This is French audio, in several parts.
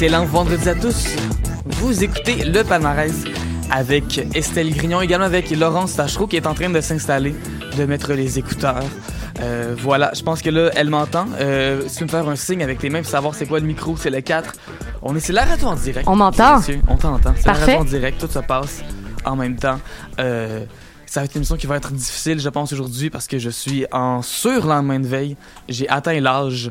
Excellent vendredi à tous. Vous écoutez le palmarès avec Estelle Grignon, également avec Laurence Tachereau qui est en train de s'installer, de mettre les écouteurs. Euh, voilà, je pense que là, elle m'entend. Euh, si tu me faire un signe avec tes mains pour savoir c'est quoi le micro, c'est le 4. On est, c'est la radio en direct. On m'entend? On t'entend. C'est la radio en direct, tout se passe en même temps. Euh, ça va être une émission qui va être difficile, je pense, aujourd'hui parce que je suis en surlendemain de veille. J'ai atteint l'âge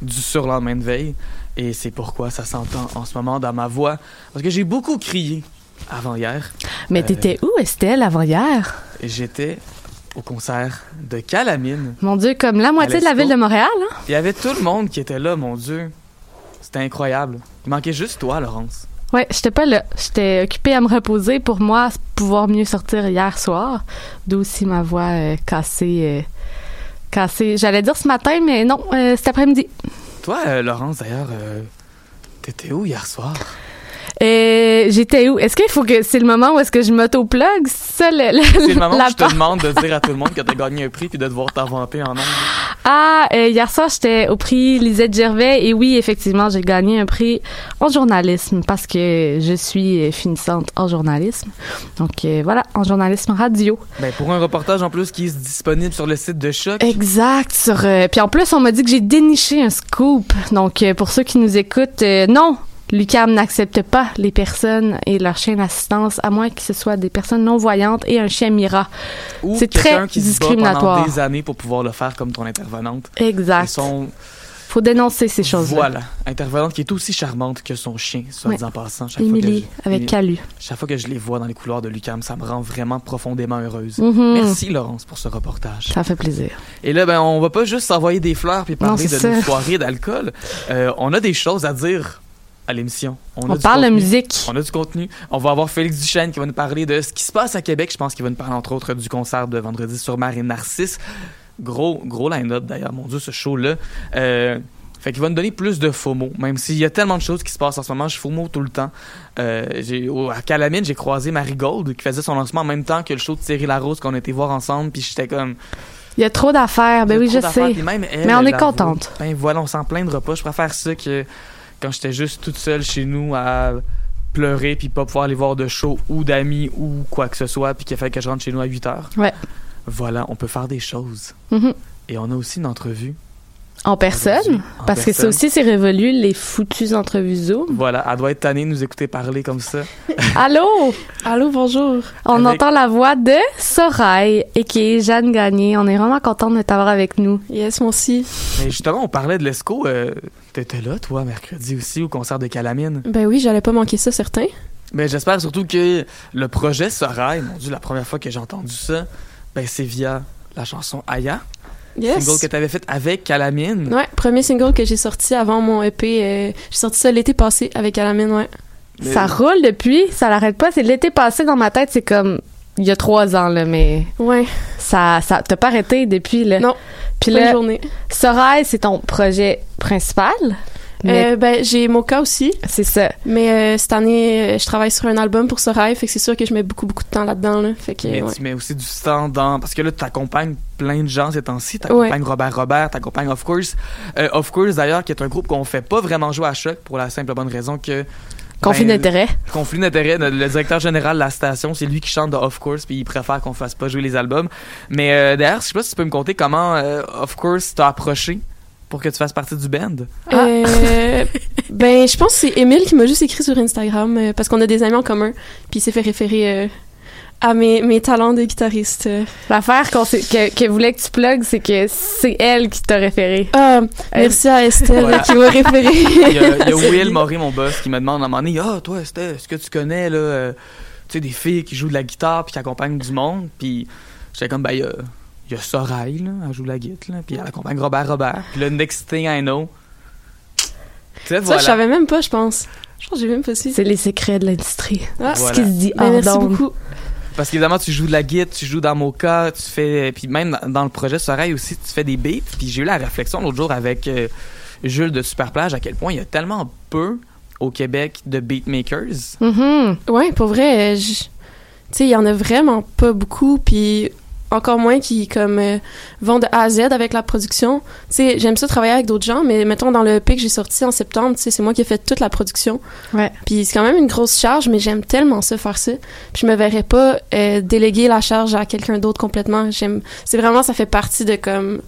du surlendemain de veille. Et c'est pourquoi ça s'entend en ce moment dans ma voix. Parce que j'ai beaucoup crié avant hier. Mais Euh, t'étais où, Estelle, avant hier? J'étais au concert de Calamine. Mon Dieu, comme la moitié de la ville de Montréal, hein? Il y avait tout le monde qui était là, mon Dieu. C'était incroyable. Il manquait juste toi, Laurence. Ouais, j'étais pas là. J'étais occupée à me reposer pour moi pouvoir mieux sortir hier soir. D'où aussi ma voix euh, cassée. euh, cassée. J'allais dire ce matin, mais non, cet après-midi. Toi, euh, Laurence, d'ailleurs, euh, t'étais où hier soir? Euh, J'étais où? Est-ce qu'il faut que c'est le moment où est-ce que je m'auto-plug? Ça, le, le- C'est le moment où je te demande de dire à tout le monde que t'as gagné un prix puis de devoir t'inventer en angle. Ah, euh, hier soir, j'étais au prix Lisette Gervais et oui, effectivement, j'ai gagné un prix en journalisme parce que je suis euh, finissante en journalisme. Donc euh, voilà, en journalisme radio. Ben, pour un reportage en plus qui est disponible sur le site de Choc. Exact. Sur, euh, puis en plus, on m'a dit que j'ai déniché un scoop. Donc pour ceux qui nous écoutent, non. L'UCAM n'accepte pas les personnes et leurs chiens d'assistance, à moins que ce soit des personnes non-voyantes et un chien Mira. C'est très qui se bat discriminatoire. pendant des années pour pouvoir le faire comme ton intervenante. Exact. Ils sont, Faut dénoncer ces choses-là. voilà, intervenante qui est aussi charmante que son chien, soit Ouais. dit en passant. Chaque fois, que Émilie, je, avec Calu. chaque fois que je les vois dans les couloirs de Lucam, ça me rend vraiment profondément heureuse. Mhm. Merci Laurence pour ce reportage. Ça fait plaisir. Et là, ben, on va pas juste s'envoyer des fleurs puis parler Non, de nos soirées d'alcool. Euh, on a des choses à dire à l'émission. On parle de musique. On a du contenu. On va avoir Félix Duchesne qui va nous parler de ce qui se passe à Québec. Je pense qu'il va nous parler entre autres du concert de vendredi sur Mer et Narcisse. Gros, gros line-up d'ailleurs, mon Dieu, ce show-là. Euh, fait qu'il va nous donner plus de FOMO, même s'il y a tellement de choses qui se passent en ce moment, je FOMO tout le temps. Euh, j'ai, au- à Calamine, j'ai croisé Marie Gold qui faisait son lancement en même temps que le show de Thierry Larose qu'on été voir ensemble, puis j'étais comme... Il y a trop d'affaires. Ben oui, je sais. elle, Mais on est contente. Ben voilà, on s'en plaindra pas. Je préfère ça que quand j'étais juste toute seule chez nous à pleurer puis pas pouvoir aller voir de show ou d'amis ou quoi que ce soit puis qu'il a fallu que je rentre chez nous à 8 heures. Ouais. Voilà, on peut faire des choses. Mhm. Et on a aussi une entrevue. En personne. en Parce que ça aussi, c'est révolu, les foutues entrevues Zoom. Voilà, elle doit être tannée de nous écouter parler comme ça. Allô? Allô, bonjour. On Avec- entend la voix de Sorail et qui est Jeanne Gagné. On est vraiment contente de t'avoir avec nous. Yes, moi aussi. Mais justement, on parlait de l'ESCO. euh, T'étais là, toi, mercredi aussi, au concert de Calamine. Ben oui, j'allais pas manquer ça, certain. Mais j'espère surtout que le projet Sorail, mon Dieu, la première fois que j'ai entendu ça, ben c'est via la chanson Aya, Yes. single que t'avais fait avec Calamine. Ouais, premier single que j'ai sorti avant mon EP. euh, j'ai sorti ça l'été passé avec Alamine, ouais. Mais- Ça roule depuis, ça l'arrête pas. C'est l'été passé dans ma tête, c'est comme il y a trois ans, là, mais Ouais. ça, ça t'as pas arrêté depuis, là. Non. Puis là, journée. Sorail, c'est ton projet principal? Mais Euh, ben, j'ai Mocha aussi, c'est ça. mais euh, cette année, euh, je travaille sur un album pour Sorail, fait que c'est sûr que je mets beaucoup, beaucoup de temps là-dedans, là. Fait que, Mais ouais. tu mets aussi du temps dans. Parce que là, tu accompagnes plein de gens ces temps-ci. Tu accompagnes Robert Robert, tu accompagnes Of Course. Euh, of Course, d'ailleurs, qui est un groupe qu'on fait pas vraiment jouer à choc pour la simple et bonne raison que. Conflit ben, d'intérêt. Conflit d'intérêt. Le le directeur général de la station, c'est lui qui chante de Of Course, puis il préfère qu'on fasse pas jouer les albums. Mais euh, d'ailleurs, je sais pas si tu peux me conter comment euh, Of Course t'a approché pour que tu fasses partie du band? Euh, ben, je pense que c'est Émile qui m'a juste écrit sur Instagram euh, parce qu'on a des amis en commun, puis il s'est fait référer euh, à mes, mes talents de guitariste. L'affaire qu'on que, que voulait que tu plugues, c'est que c'est elle qui t'a référé. Ah, merci à Estelle Voilà. qui m'a référé. Il y a, il y a Will Maury, mon boss, qui me demande à un moment donné Ah, toi, Estelle, est-ce que tu connais, là, euh, tu sais, des filles qui jouent de la guitare puis qui accompagnent du monde Puis j'étais comme Ben, il y a, Sorail, là, elle joue de la guitare, là, puis elle accompagne Robert Robert. Puis le next thing I know. Ça, voilà. je savais même pas, je pense. Je pense que j'ai même pas su. C'est les secrets de l'industrie. Ah, Ce qui se dit hors merci d'onde. beaucoup. Parce qu'évidemment, tu joues de la guitare, tu joues dans Mocha, tu fais. Puis même dans- le projet Sorail aussi, tu fais des beats. Puis j'ai eu la réflexion l'autre jour avec euh, Jules de Superplage à quel point il y a tellement peu au Québec de beatmakers. Mhm. Ouais, pour vrai, je- tu sais, il y en a vraiment pas beaucoup, puis encore moins qui comme euh, vont de A à Z avec la production. Tu sais, j'aime ça travailler avec d'autres gens, mais mettons dans le EP que j'ai sorti en septembre, tu sais, c'est moi qui ai fait toute la production. Ouais. Puis c'est quand même une grosse charge, mais j'aime tellement ça faire ça. Puis je me verrais pas euh, déléguer la charge à quelqu'un d'autre complètement. J'aime, c'est vraiment ça fait partie de comme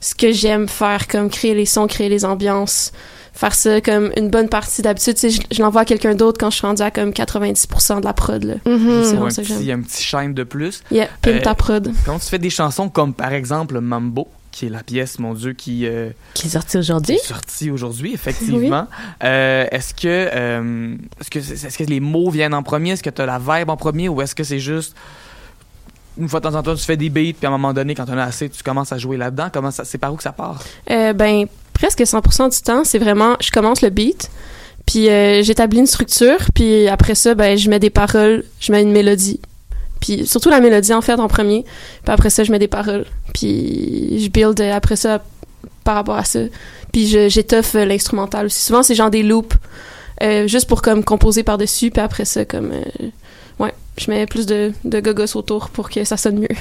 ce que j'aime faire, comme créer les sons, créer les ambiances, faire ça comme une bonne partie d'habitude. Je, je l'envoie à quelqu'un d'autre quand je suis rendue à comme 90% de la prod. Là. C'est Ou vraiment un ça que petit, j'aime. un petit shine de plus. Yeah, pimp Euh, ta prod. Quand tu fais des chansons comme par exemple Mambo, qui est la pièce, mon Dieu, qui, euh, Qui est sorti qui aujourd'hui. est sortie aujourd'hui, effectivement, euh, est-ce que, euh, est-ce que, est-ce que les mots viennent en premier? Est-ce que tu as la vibe en premier ou est-ce que c'est juste une fois de temps en temps tu fais des beats puis à un moment donné quand on a assez tu commences à jouer là-dedans? Comment ça c'est par où que ça part? Euh, ben, presque 100% du temps, c'est vraiment, je commence le beat, puis euh, j'établis une structure, puis après ça, ben, je mets des paroles, je mets une mélodie. Puis surtout la mélodie, en fait, en premier. Puis après ça, je mets des paroles. Puis je build euh, après ça par rapport à ça. Puis j'étoffe euh, l'instrumental aussi. Souvent, c'est genre des loops, juste pour comme composer par-dessus, puis après ça, comme... ouais, je mets plus de, de gogos autour pour que ça sonne mieux.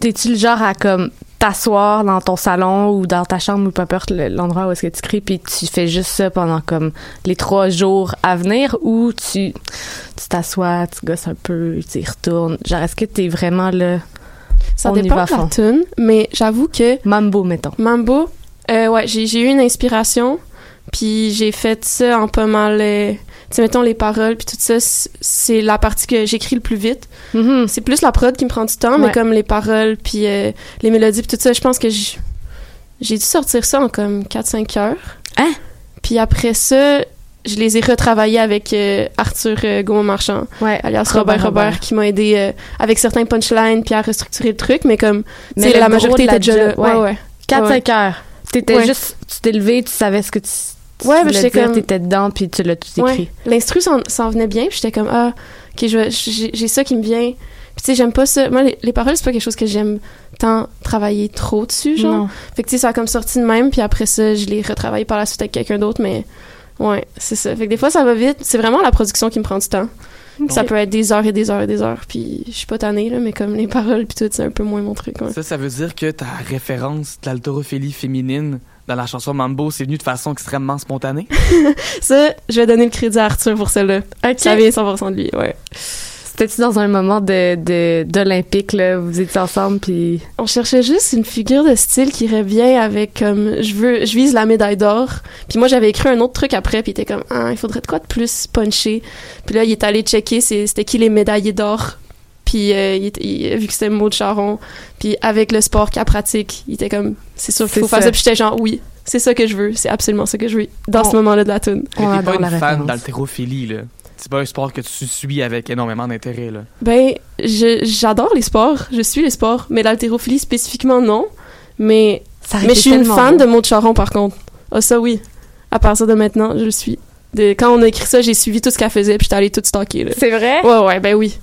T'es-tu le genre à comme t'asseoir dans ton salon ou dans ta chambre ou peu importe le- l'endroit où est-ce que tu crées puis tu fais juste ça pendant comme les trois jours à venir ou tu tu t'assois, tu gosses un peu, tu y retournes. Genre est-ce que t'es vraiment le Ça On y dépend va à de la fond. tune, mais j'avoue que mambo mettons. Mambo, euh, ouais, j'ai j'ai eu une inspiration, puis j'ai fait ça en pas mal. Tu sais, mettons les paroles, puis tout ça, c'est la partie que j'écris le plus vite. Mhm. C'est plus la prod qui me prend du temps, Ouais. mais comme les paroles, puis euh, les mélodies, puis tout ça, je pense que j'ai dû sortir ça en comme 4-5 heures. Hein? Puis après ça, je les ai retravaillés avec euh, Arthur euh, Gaumont-Marchand Ouais, alias Robert Robert, Robert, qui m'a aidé euh, avec certains punchlines puis à restructurer le truc, mais comme, Mais la majorité était déjà là. Ouais, ouais. ouais. 4 Ouais. 5 heures. T'étais juste tu t'es levé, tu savais ce que tu tu Ouais, mais voulais j'étais dire, comme- t'étais dedans puis tu l'as tout Ouais. écrit. L'instru s'en, venait bien, puis j'étais comme ah, OK, je vais- j'ai, ça qui me vient. Puis tu sais, j'aime pas ça. Moi les, les paroles, c'est pas quelque chose que j'aime tant travailler trop dessus, genre. Non. Fait que tu sais, ça a comme sorti de même, puis après ça, je l'ai retravaillé par la suite avec quelqu'un d'autre, mais ouais, c'est ça. Fait que des fois ça va vite, c'est vraiment la production qui me prend du temps. Ça peut être des heures et des heures et des heures, puis je suis pas tannée là, mais comme les paroles puis tout, c'est un peu moins mon truc. Ouais. ça ça veut dire que ta référence de l'haltérophilie féminine dans la chanson Mambo c'est venu de façon extrêmement spontanée? Ça, je vais donner le crédit à Arthur pour celle-là. OK. Ça vient 100% de lui, ouais. C'était-tu dans un moment de de d'olympique là, vous étiez ensemble puis On cherchait juste une figure de style qui bien avec comme je veux je vise la médaille d'or. Puis moi j'avais écrit un autre truc après puis il était comme ah il faudrait de quoi de plus punché. Puis là il est allé checker c'est- c'était qui les médaillés d'or? Puis euh, il, il vu que c'était Maud Charon. Puis avec le sport qu'elle pratique, il était comme c'est sûr qu'il faut faire ça. ça. Puis j'étais genre oui, c'est ça que je veux, c'est absolument ça que je veux dans ce moment-là de la tune. T'es pas la une fan d'haltérophilie là c'est pas un sport que tu suis avec énormément d'intérêt là Ben, je- j'adore les sports, je suis les sports, mais l'haltérophilie spécifiquement non. Mais Ça Mais je suis une fan de Maud Charon, par contre. Ah, ça, oui. À partir de maintenant, je le suis. De, quand on a écrit ça, j'ai suivi tout ce qu'elle faisait, puis j'étais allée tout stalker, là. C'est vrai? Ouais, ouais, ben oui.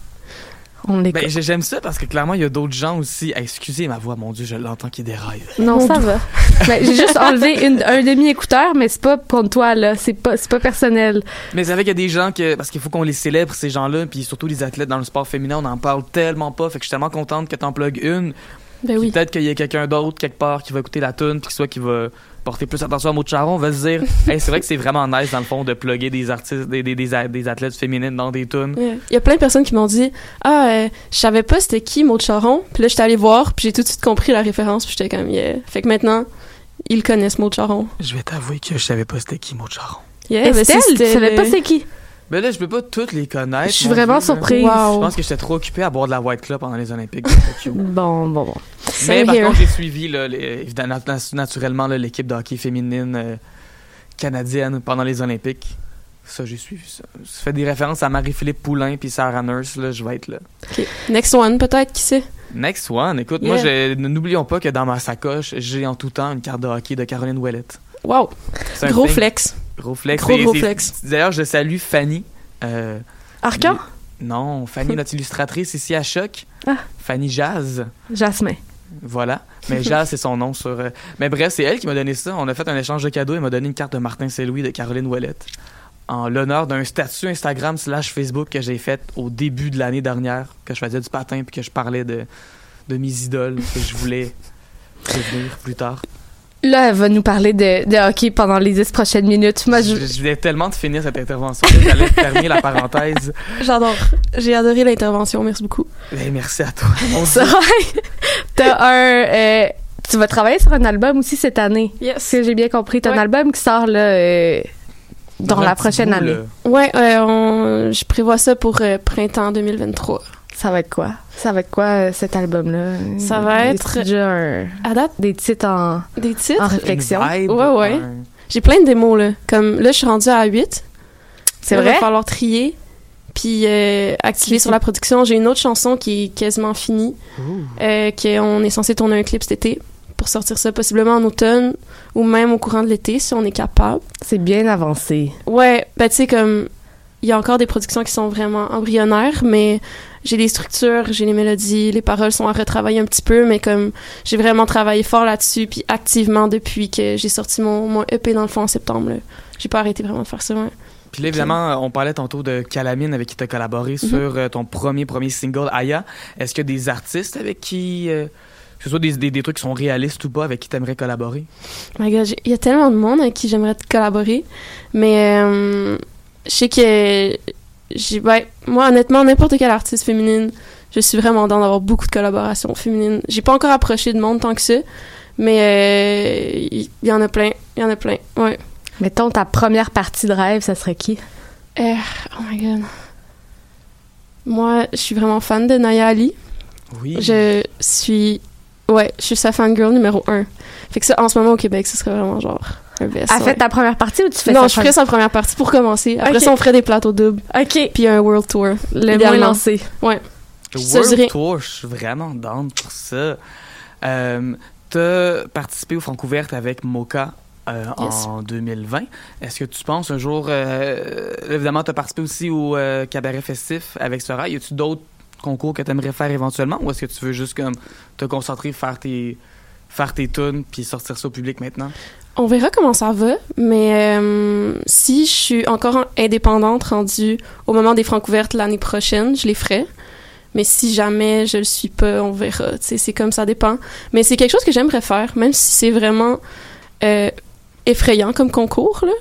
On l'écoute. ben, j'aime ça parce que clairement il y a d'autres gens aussi Ah, excusez ma voix mon dieu je l'entends qui déraille Non, ça va. Ben, j'ai juste enlevé une- un demi-écouteur, mais c'est pas contre toi, là. C'est pas, c'est pas personnel. Mais c'est vrai qu'il y a des gens que. Parce qu'il faut qu'on les célèbre, ces gens-là, puis surtout les athlètes dans le sport féminin, on en parle tellement pas. Fait que je suis tellement contente que t'en plugues une. Ben oui. Peut-être qu'il y a quelqu'un d'autre quelque part qui va écouter la tune, puis soit qui va porter plus attention à Maud Charon, va se dire hey, c'est vrai que c'est vraiment nice dans le fond de plugger des artistes, des, des, des, a- des athlètes féminines dans des tunes. Ouais. Il y a plein de personnes qui m'ont dit Ah, euh, je savais pas c'était qui Maud Charon. Puis là, j'étais allée voir, puis j'ai tout de suite compris la référence, puis j'étais comme Yeah. Fait que maintenant, ils connaissent Maud Charon. Je vais t'avouer que je savais pas c'était qui Maud Charon. Yeah, ben, Estelle, si tu savais pas c'est qui? Mais là, je peux pas toutes les connaître. Je suis vraiment Dieu, surprise. Wow. Je pense que j'étais trop occupé à boire de la White Club pendant les Olympiques. Bon, bon, bon. Mais Same par here. contre, j'ai suivi là, les- évidemment, nat- naturellement l'équipe de hockey féminine euh, canadienne pendant les Olympiques. Ça, j'ai suivi ça. Ça fait des références à Marie-Philippe Poulain puis Sarah Nurse, là, je vais être là. Next one, peut-être, qui sait? Next one, écoute, moi, Yeah. je- n'oublions pas que dans ma sacoche, j'ai en tout temps une carte de hockey de Caroline Ouellette. Wow, C'est un gros thing. flex. Gros flex. Gros, Et gros c'est- flex. D'ailleurs, je salue Fanny. euh, Arcan? non, Fanny, notre illustratrice ici à Choc. Ah. Fanny Jazz. Jasmin. Voilà. Mais Jazz, c'est son nom sur. euh, Mais bref, c'est elle qui m'a donné ça. On a fait un échange de cadeaux. Elle m'a donné une carte de Martin Saint-Louis de Caroline Ouellette. En l'honneur d'un statut Instagram slash Facebook que j'ai fait au début de l'année dernière, que je faisais du patin puis que je parlais de, de mes idoles que je voulais devenir plus tard. Là, elle va nous parler de, de hockey pendant les 10 prochaines minutes. Moi, je... Je, je voulais tellement de finir cette intervention que j'allais terminer la parenthèse. J'adore. J'ai adoré l'intervention, merci beaucoup. Ben, merci à toi. On T'as un... euh, tu vas travailler sur un album aussi cette année. Yes. Si j'ai bien compris. T'as Ouais. un album qui sort, là, euh, dans la prochaine bout, année. là. Ouais, euh, on- je prévois ça pour euh, printemps 2023. Ça va être quoi? Ça va être quoi, euh, cet album-là? Ça va être- déjà un- À date, des titres en, des titres? en réflexion. Une vibe, Ouais, ouais. un- J'ai plein de démos, là. Comme là, je suis rendue à 8. C'est vrai? Il va falloir trier. Puis euh, activer sur la production. J'ai une autre chanson qui est quasiment finie. Euh, qu'on est censé tourner un clip cet été. Pour sortir ça possiblement en automne ou même au courant de l'été si on est capable. C'est bien avancé. Ouais, ben tu sais, comme. Il y a encore des productions qui sont vraiment embryonnaires, mais j'ai des structures, j'ai les mélodies, les paroles sont à retravailler un petit peu, mais comme j'ai vraiment travaillé fort là-dessus, puis activement depuis que j'ai sorti mon, mon EP dans le fond en septembre. J'ai pas arrêté vraiment de faire ça. ouais. Puis là, évidemment, on parlait tantôt de Calamine avec qui tu as collaboré sur euh, ton premier premier single, Aya. Est-ce qu'il y a des artistes avec qui, euh, que ce soit des, des, des trucs qui sont réalistes ou pas, avec qui tu aimerais collaborer? My God, il y a tellement de monde avec qui j'aimerais collaborer, mais euh, je sais que j'ai, ouais, moi honnêtement n'importe quelle artiste féminine, je suis vraiment dans d'avoir beaucoup de collaborations féminines. J'ai pas encore approché de monde tant que ça, mais euh, il y, en a plein, il y en a plein. Ouais. Mettons, ta première partie de rêve, ça serait qui? Euh, oh my God. Moi, je suis vraiment fan de Naya Ali. Oui. Je suis, ouais, je suis sa fangirl numéro un. Fait que ça, en ce moment au Québec, ce serait vraiment genre un best. Elle ouais. fait ta première partie ou tu fais non, je ferais sa première partie pour commencer. Après ça, on ferait des plateaux doubles. OK. Puis un world tour. Le moins lancé. Le ça, je World dirais- Tour, je suis vraiment down pour ça. Euh, T'as participé au Francouverte avec Mocha euh, Yes. en 2020. Est-ce que tu penses un jour... euh, évidemment, t'as participé aussi au euh, Cabaret Festif avec Sora. Y a-tu d'autres concours que t'aimerais faire éventuellement? Ou est-ce que tu veux juste comme te concentrer, faire tes faire tes tunes puis sortir ça au public maintenant? On verra comment ça va, mais euh, si je suis encore en- indépendante rendue au moment des francs ouvertes l'année prochaine, je les ferai. Mais si jamais je le suis pas, on verra. C'est comme ça dépend. Mais c'est quelque chose que j'aimerais faire, même si c'est vraiment euh, effrayant comme concours, là.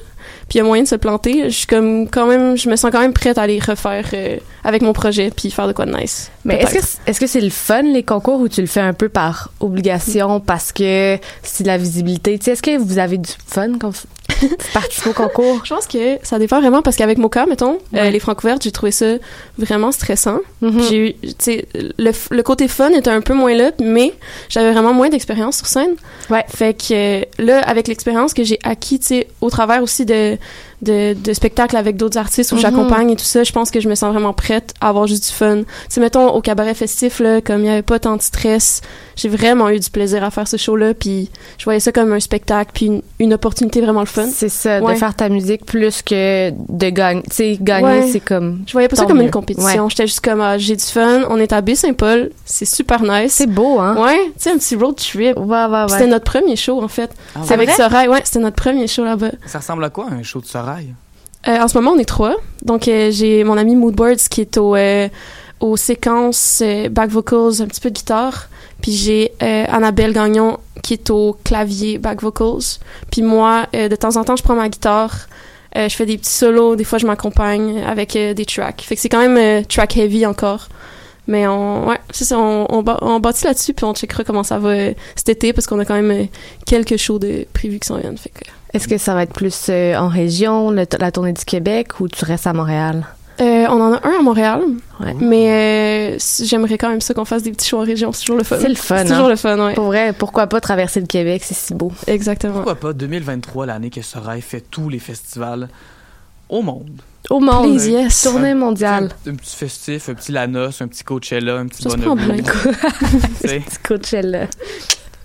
Puis il y a moyen de se planter. Je suis comme quand même, je me sens quand même prête à les refaire euh, avec mon projet puis faire de quoi de nice. Mais est-ce que est-ce que c'est le fun, les concours, ou tu le fais un peu par obligation parce que c'est de la visibilité? Tu sais, est-ce que vous avez du fun quand vous participez au concours? Je pense que ça dépend vraiment parce qu'avec Mocha, mettons, euh, les francs ouvertes, j'ai trouvé ça vraiment stressant. Mhm. J'ai eu, tu sais, le, le côté fun était un peu moins là, mais j'avais vraiment moins d'expérience sur scène. Ouais. Fait que euh, là, avec l'expérience que j'ai acquis, tu sais, au travers aussi de, de, de spectacles avec d'autres artistes où Mhm. j'accompagne et tout ça, je pense que je me sens vraiment prête à avoir juste du fun. Tu sais, mettons, au cabaret festif, là, comme il n'y avait pas tant de stress, j'ai vraiment eu du plaisir à faire ce show-là, puis je voyais ça comme un spectacle, puis une, une opportunité vraiment le fun. C'est ça, Ouais. de faire ta musique plus que de gagner. Tu sais, gagner, Ouais. c'est comme. Je voyais pas ça comme mieux. une compétition. J'étais juste comme, ah, j'ai du fun, on est à Baie-Saint-Paul, c'est super nice. C'est beau, hein? Ouais, tu sais, un petit road trip. Ouais, ouais, ouais. C'était notre premier show, en fait. Ah C'est ouais. avec? Sorail, ouais, c'était notre premier show là-bas. Ça ressemble à quoi, un show de Euh, en ce moment, on est trois. Donc, euh, j'ai mon ami Moodboards qui est au, euh, aux séquences euh, back vocals, un petit peu de guitare. Puis j'ai Annabelle Gagnon qui est au clavier back vocals. Puis moi, de temps en temps, je prends ma guitare. je fais des petits solos. Des fois, je m'accompagne avec des tracks. Fait que c'est quand même track heavy encore. Mais on, ouais, on, on, bâtit là-dessus, puis on checkera comment ça va cet été, parce qu'on a quand même quelques shows de prévus qui s'en viennent. Fait que, Est-ce que ça va être plus euh, en région, le- la tournée du Québec, ou tu restes à Montréal? Euh, on en a un à Montréal, Ouais. mais euh, j'aimerais quand même ça qu'on fasse des petits shows en région. C'est toujours le fun. C'est le fun, C'est toujours hein? le fun, ouais. Pour vrai, pourquoi pas traverser le Québec, c'est si beau. Exactement. Pourquoi pas 2023, l'année que Sorail fait tous les festivals au monde? Au monde. Please, yes. Tournée Un, mondiale. un petit festif, un petit Lanos, un petit Coachella, un petit tu sais? Petit Coachella.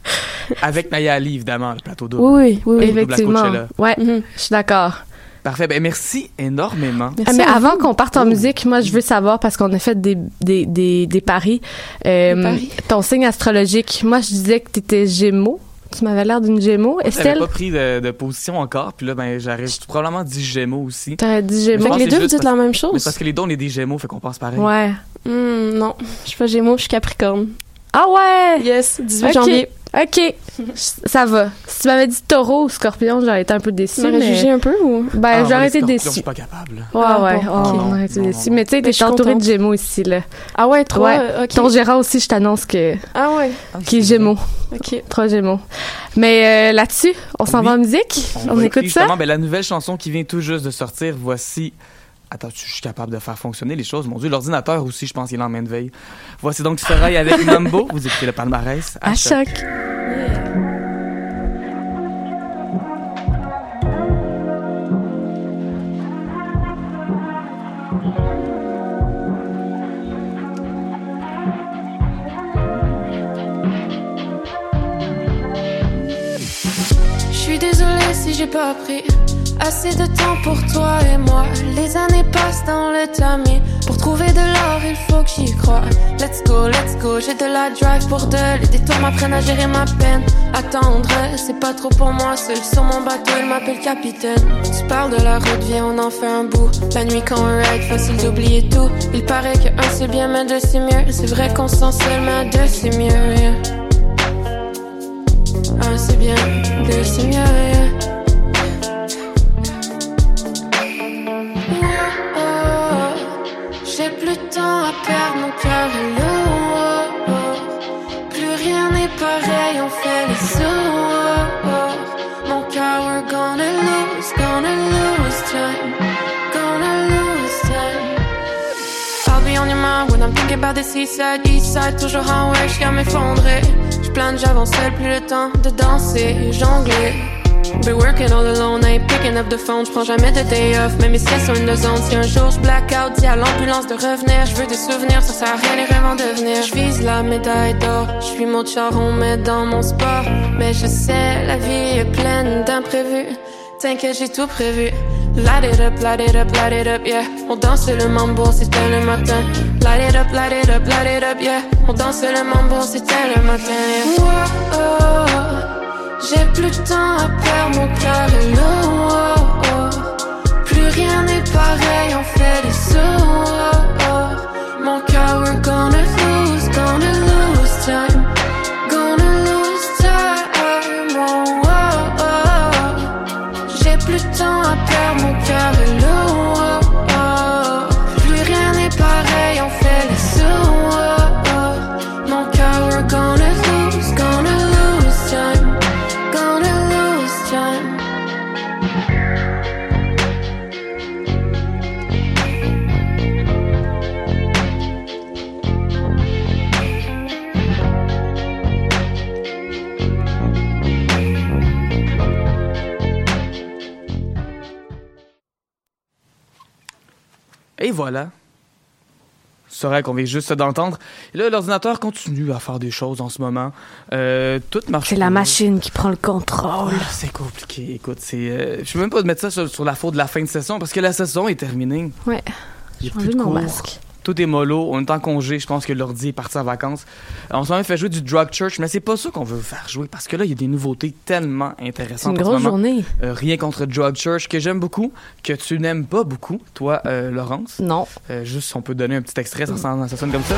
Avec Nayali, évidemment, le plateau double. Oui, oui, oui. Effectivement. Ouais, Mhm. je suis d'accord. Parfait. Ben, merci énormément. Merci Ah, mais avant qu'on parte en Oh. musique, moi, je veux savoir, parce qu'on a fait des, des, des, des paris, euh, Des paris? ton signe astrologique. Moi, je disais que tu étais Gémeaux. Tu m'avais l'air d'une Gémeaux. Estelle, pas pris de, de position encore, puis là, ben, j'aurais probablement dit Gémeaux aussi. t'aurais dit Fait Gémeaux. que les deux, vous dites la même chose? Mais parce que les dons, on est des Gémeaux, fait qu'on pense pareil. Ouais. Hmm, non, je suis pas Gémeaux, je suis Capricorne. Ah ouais! Yes, 18 Ok. janvier. OK. Ça va. Si tu m'avais dit taureau ou scorpion, j'aurais été un peu déçue. Tu m'aurais mais... jugé un peu ou? Ben, Ah, j'aurais été scorpions, Je déçue. suis pas capable. Ouais, Ah, ouais. bon, Oh, ok. on aurait été Non, déçue. non, Mais tu sais, t'es entourée de. Gémeaux ici, là. Ah ouais, trois, Ouais. euh, ok. Ton gérant aussi, je t'annonce que Ah ouais, qui est Gémeaux. ok. Trois Gémeaux. Mais euh, là-dessus, on s'en Oui. va en musique? On, écoute ça? Justement, ben, la nouvelle chanson qui vient tout juste de sortir, voici. Attends, je suis capable de faire fonctionner les choses. Mon Dieu, l'ordinateur aussi, je pense qu'il est en main de veille. Voici donc Sorail avec Numbo. Vous écoutez le palmarès. À choc. choc. Je suis désolée si j'ai pas pris assez de temps pour toi et moi. Les années passent dans le tamis. Pour trouver de l'or, il faut que j'y croie. Let's go, let's go. J'ai de la drive pour deux. Les détours m'apprennent à gérer ma peine. Attendre, c'est pas trop pour moi. Seul sur mon bateau, il m'appelle capitaine. Tu parles de la route, viens, on en fait un bout. La nuit quand on ride, facile d'oublier tout. Il paraît que un c'est bien, mais deux c'est mieux. C'est vrai qu'on se sent seul, mais deux c'est mieux. Un c'est bien, deux c'est mieux. About the seaside, east side, toujours en way, j'suis à m'effondrer. J'plane, seul, plus le temps de danser, jongler. Been working all alone, I picking up the phone, j'prends jamais de day off, mais mes siestes sont une zone. Si un jour j'black out, dis à l'ambulance de revenir, j'veux des souvenirs, ça sert à rien les rêves en devenir. J'vise la médaille d'or, j'suis mon charron, mais dans mon sport. Mais je sais, la vie est pleine d'imprévus. T'inquiète, j'ai tout prévu. Light it up, light it up, light it up, yeah. On danse le mambo, c'était le matin. Light it up, light it up, light it up, yeah. On danse le mambo, c'était le matin, yeah. Wow, j'ai plus de temps à perdre, mon cœur est lourd. Plus rien n'est pareil, on fait des sauts. Mon cœur, we're gonna à perdre, mon voilà. C'est vrai qu'on vient juste d'entendre. Et là, l'ordinateur continue à faire des choses en ce moment. Euh, tout marche. C'est la machine qui prend le contrôle. Ah, C'est compliqué. Écoute, c'est. euh, je peux même pas mettre ça sur, sur la faute de la fin de saison parce que la saison est terminée. Ouais. J'ai enlevé mon masque. Tout est mollo. On est en congé. Je pense que l'ordi est parti en vacances. Euh, On s'en même fait jouer du Drug Church, mais c'est pas ça qu'on veut faire jouer parce que là, il y a des nouveautés tellement C'est intéressantes. une en ce grosse journée. Euh, rien contre Drug Church que j'aime beaucoup, que tu n'aimes pas beaucoup, toi, euh, Laurence. Non. Euh, juste si on peut donner un petit extrait, ça, sonne- ça sonne comme ça.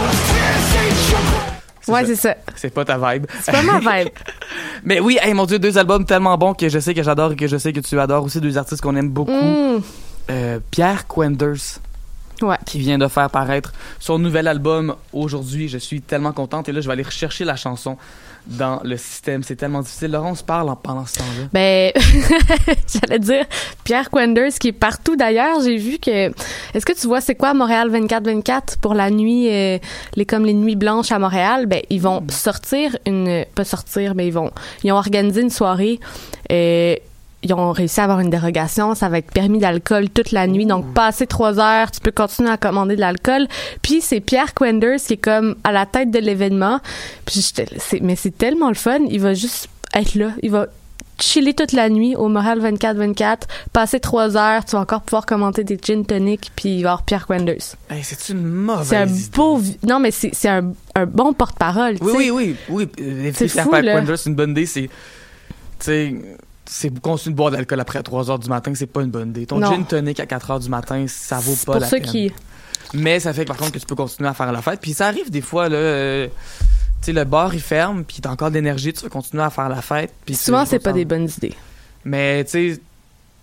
C'est Ouais, c'est ça. C'est pas ta vibe. C'est pas ma vibe. Mais oui, hey, mon Dieu, deux albums tellement bons que je sais que j'adore et que je sais que tu adores aussi, deux artistes qu'on aime beaucoup. Mm. Pierre Quenders. Ouais. Qui vient de faire paraître son nouvel album aujourd'hui. Je suis tellement contente. Et là, je vais aller rechercher la chanson dans le système. C'est tellement difficile. Laurence parle en pendant ce temps-là. Ben, j'allais dire Pierre Quenders qui est partout d'ailleurs. J'ai vu que. Est-ce que tu vois c'est quoi Montréal 24-24 pour la nuit, euh, les comme les nuits blanches à Montréal? Ben, ils vont sortir une, pas sortir, mais ils vont, ils ont organisé une soirée. euh, ils ont réussi à avoir une dérogation, ça va être permis d'alcool toute la nuit. Donc, passé trois heures, tu peux continuer à commander de l'alcool. Puis, c'est Pierre Quenders qui est comme à la tête de l'événement. Puis, mais c'est tellement le fun. Il va juste être là. Il va chiller toute la nuit au Moral 24-24, passer trois heures, tu vas encore pouvoir commenter des gin tonic, puis il va y avoir Pierre Quenders. Hey, c'est une mauvaise C'est un idée. beau... Non, mais c'est un, un bon porte-parole, Oui, oui, oui, oui. Euh, C'est Pierre. Quenders, c'est une bonne idée. C'est, tu sais, c'est continuer de boire de l'alcool après 3 heures du matin, c'est pas une bonne idée. Ton Non. gin tonic à 4 heures du matin, ça vaut pas pour la peine. qui... Mais ça fait par contre que tu peux continuer à faire la fête. Puis ça arrive des fois, là. euh, tu sais, le bar, il ferme, puis t'as encore de l'énergie, tu veux continuer à faire la fête. Puis Souvent, tu- c'est pas des bonnes idées. Mais, tu sais,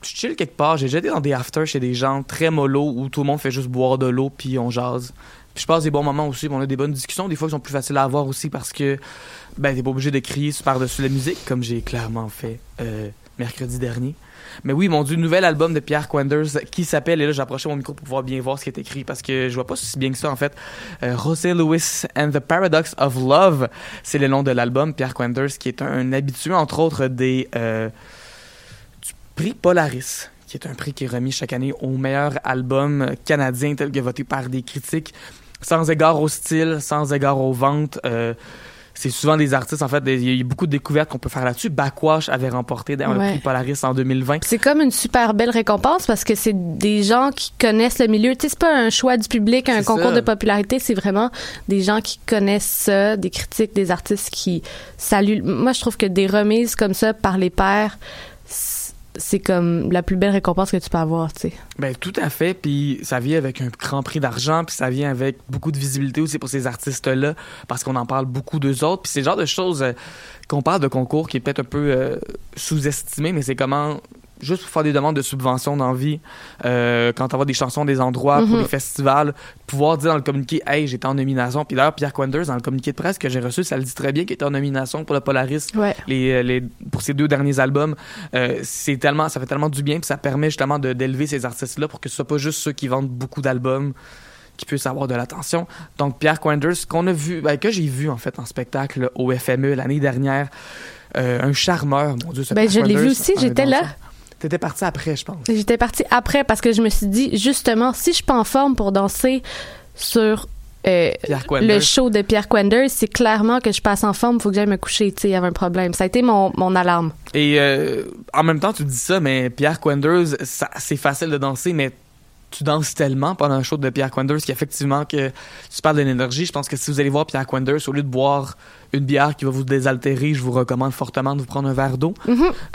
je chill quelque part. J'ai déjà été dans des afters chez des gens très mollo où tout le monde fait juste boire de l'eau, puis on jase. Puis je passe des bons moments aussi, puis on a des bonnes discussions, des fois qui sont plus faciles à avoir aussi parce que, ben, t'es pas obligé de crier par-dessus la musique, comme j'ai clairement fait euh, mercredi dernier. Mais oui, mon Dieu, nouvel album de Pierre Quenders qui s'appelle, et là j'ai approché mon micro pour pouvoir bien voir ce qui est écrit parce que je vois pas si bien que ça en fait. Euh, José Luis and the Paradox of Love, c'est le nom de l'album. Pierre Quenders qui est un, habitué entre autres des euh, du prix Polaris qui est un prix qui est remis chaque année au meilleur album canadien tel que voté par des critiques sans égard au style, sans égard aux ventes. euh, c'est souvent des artistes, en fait, il y a beaucoup de découvertes qu'on peut faire là-dessus. Backwash avait remporté d'ailleurs, Ouais. le prix Polaris en 2020. Puis C'est comme une super belle récompense parce que c'est des gens qui connaissent le milieu. Tu sais, c'est pas un choix du public, un concours ça. de popularité, c'est vraiment des gens qui connaissent ça, des critiques, des artistes qui saluent. Moi, je trouve que des remises comme ça par les pairs, c'est comme la plus belle récompense que tu peux avoir, tu sais. Ben tout à fait, puis ça vient avec un grand prix d'argent, puis ça vient avec beaucoup de visibilité aussi pour ces artistes-là, parce qu'on en parle beaucoup d'eux autres, puis c'est le genre de choses euh, qu'on parle de concours qui est peut-être un peu euh, sous-estimé, mais c'est comment juste pour faire des demandes de subventions dans la vie, euh, quand t'envoies des chansons des endroits pour Mhm. les festivals, pouvoir dire dans le communiqué « Hey, j'étais en nomination », puis d'ailleurs Pierre Quenders, dans le communiqué de presse que j'ai reçu, ça le dit très bien qu'il était en nomination pour le Polaris Ouais. les, les, pour ces deux derniers albums, euh, c'est tellement, ça fait tellement du bien, puis ça permet justement d'élever ces artistes-là pour que ce soit pas juste ceux qui vendent beaucoup d'albums qui puissent avoir de l'attention. Donc Pierre Quenders, qu'on a vu, ben, que j'ai vu en fait en spectacle au FME l'année dernière, euh, un charmeur, mon Dieu. ce Ben, Pierre je l'ai vu aussi, j'étais là. T'étais parti après, je pense. J'étais partie après parce que je me suis dit, justement, si je suis pas en forme pour danser sur euh, Pierre le show de Pierre Quenders, c'est clairement que je passe en forme, faut que j'aille me coucher, tu sais, il y avait un problème. Ça a été mon, mon alarme. Et euh, en même temps, tu dis ça, mais Pierre Quenders, ça- c'est facile de danser, mais tu danses tellement pendant un show de Pierre Quenders qu'effectivement que tu parles de l'énergie. Je pense que si vous allez voir Pierre Quenders, au lieu de boire une bière qui va vous désaltérer, je vous recommande fortement de vous prendre un verre d'eau.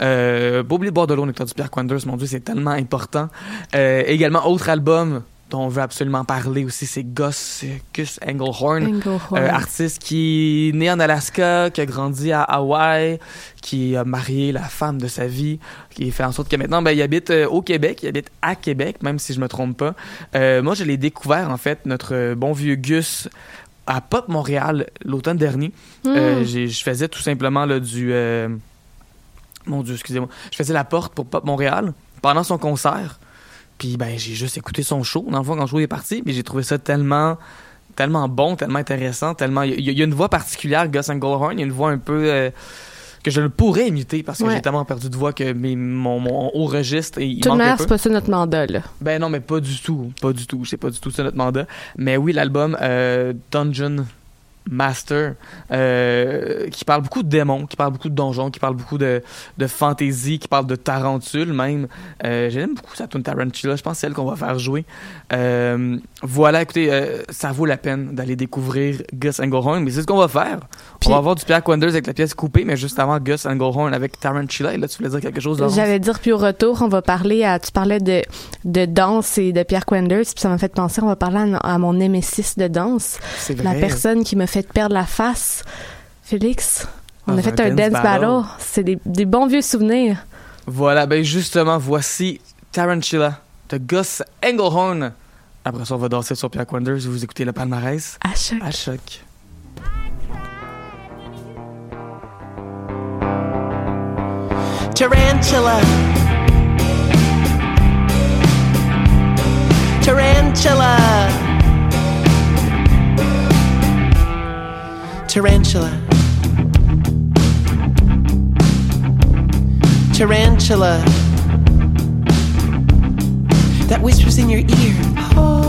Euh, pas oublier de boire de l'eau en écoutant du Pierre Quenders, mon Dieu, c'est tellement important. Euh, également, autre album dont on veut absolument parler aussi, c'est Gus, Gus Engelhorn. Engelhorn. Euh, artiste qui est né en Alaska, qui a grandi à Hawaï, qui a marié la femme de sa vie, qui fait en sorte que maintenant, ben, il habite euh, au Québec, il habite à Québec, même si je me trompe pas. Euh, moi, je l'ai découvert, en fait, notre bon vieux Gus à Pop Montréal l'automne dernier. Hmm. Je faisais tout simplement là, du... Mon Dieu, excusez-moi. Je faisais la porte pour Pop Montréal pendant son concert. Puis ben j'ai juste écouté son show dans le fond quand le show est parti, mais j'ai trouvé ça tellement tellement bon, tellement intéressant, tellement il y, a- il y a une voix particulière Gus Engelhorn, il y a une voix un peu euh, que je le pourrais imiter parce que Ouais. j'ai tellement perdu de voix que mes, mon, mon haut registre, il De un manière, peu. c'est pas ça notre mandat, là. Ben non, mais pas du tout. Pas du tout. C'est pas du tout ça notre mandat. Mais oui, l'album euh, Dungeon Master, euh, qui parle beaucoup de démons, qui parle beaucoup de donjons, qui parle beaucoup de, de fantasy, qui parle de tarentule même. Euh, J'aime beaucoup sa tune Tarantula. Je pense que c'est elle qu'on va faire jouer. Euh, voilà, écoutez, euh, ça vaut la peine d'aller découvrir Gus Engelhorn. Mais c'est ce qu'on va faire. Puis- on va avoir du Pierre Quanders avec la pièce coupée, mais juste avant Gus Engelhorn avec Tarantula. Et là, tu voulais dire quelque chose? J'allais dire, puis au retour, on va parler à. Tu parlais de, de danse et de Pierre Quenders, puis ça m'a fait penser, on va parler à, à mon némésis de danse, C'est la vrai. personne qui m'a fait perdre la face. Félix, on Dans a fait un un dance dance battle. battle. C'est des, des bons vieux souvenirs. Voilà, ben justement, voici Tarantula de Gus Engelhorn. Après ça, on va danser sur Pierre Quanders. Vous écoutez le palmarès À chaque. à choc. Tarantula. Tarantula. Tarantula. Tarantula. That whispers in your ear. Oh.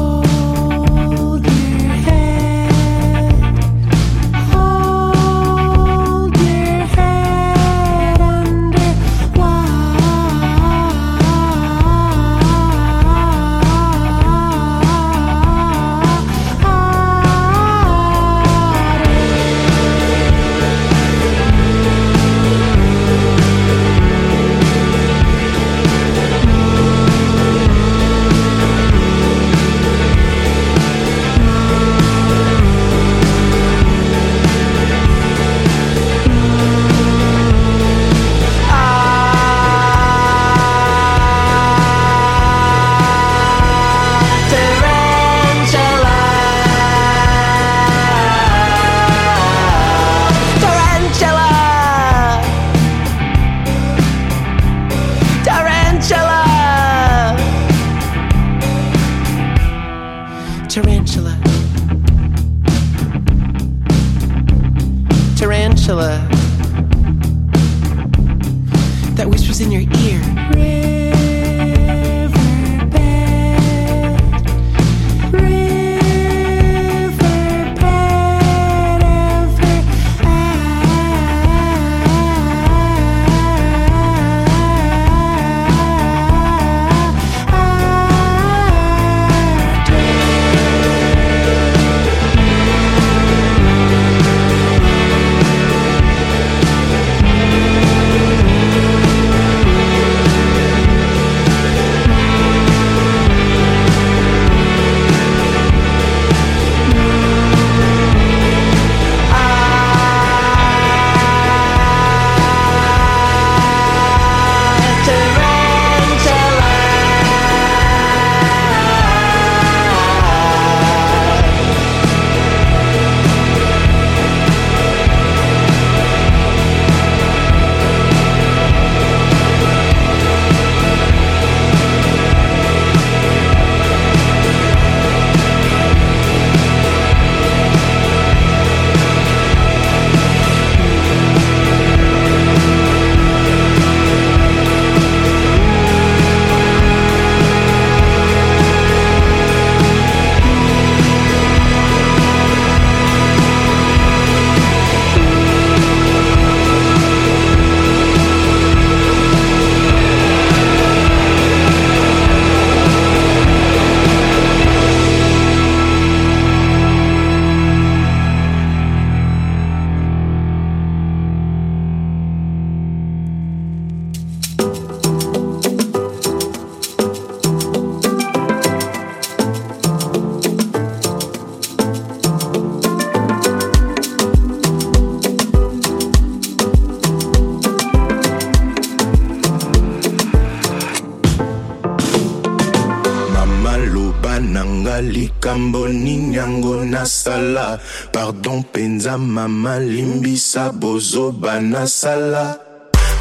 Mpenza mama limbisa bozoba nasala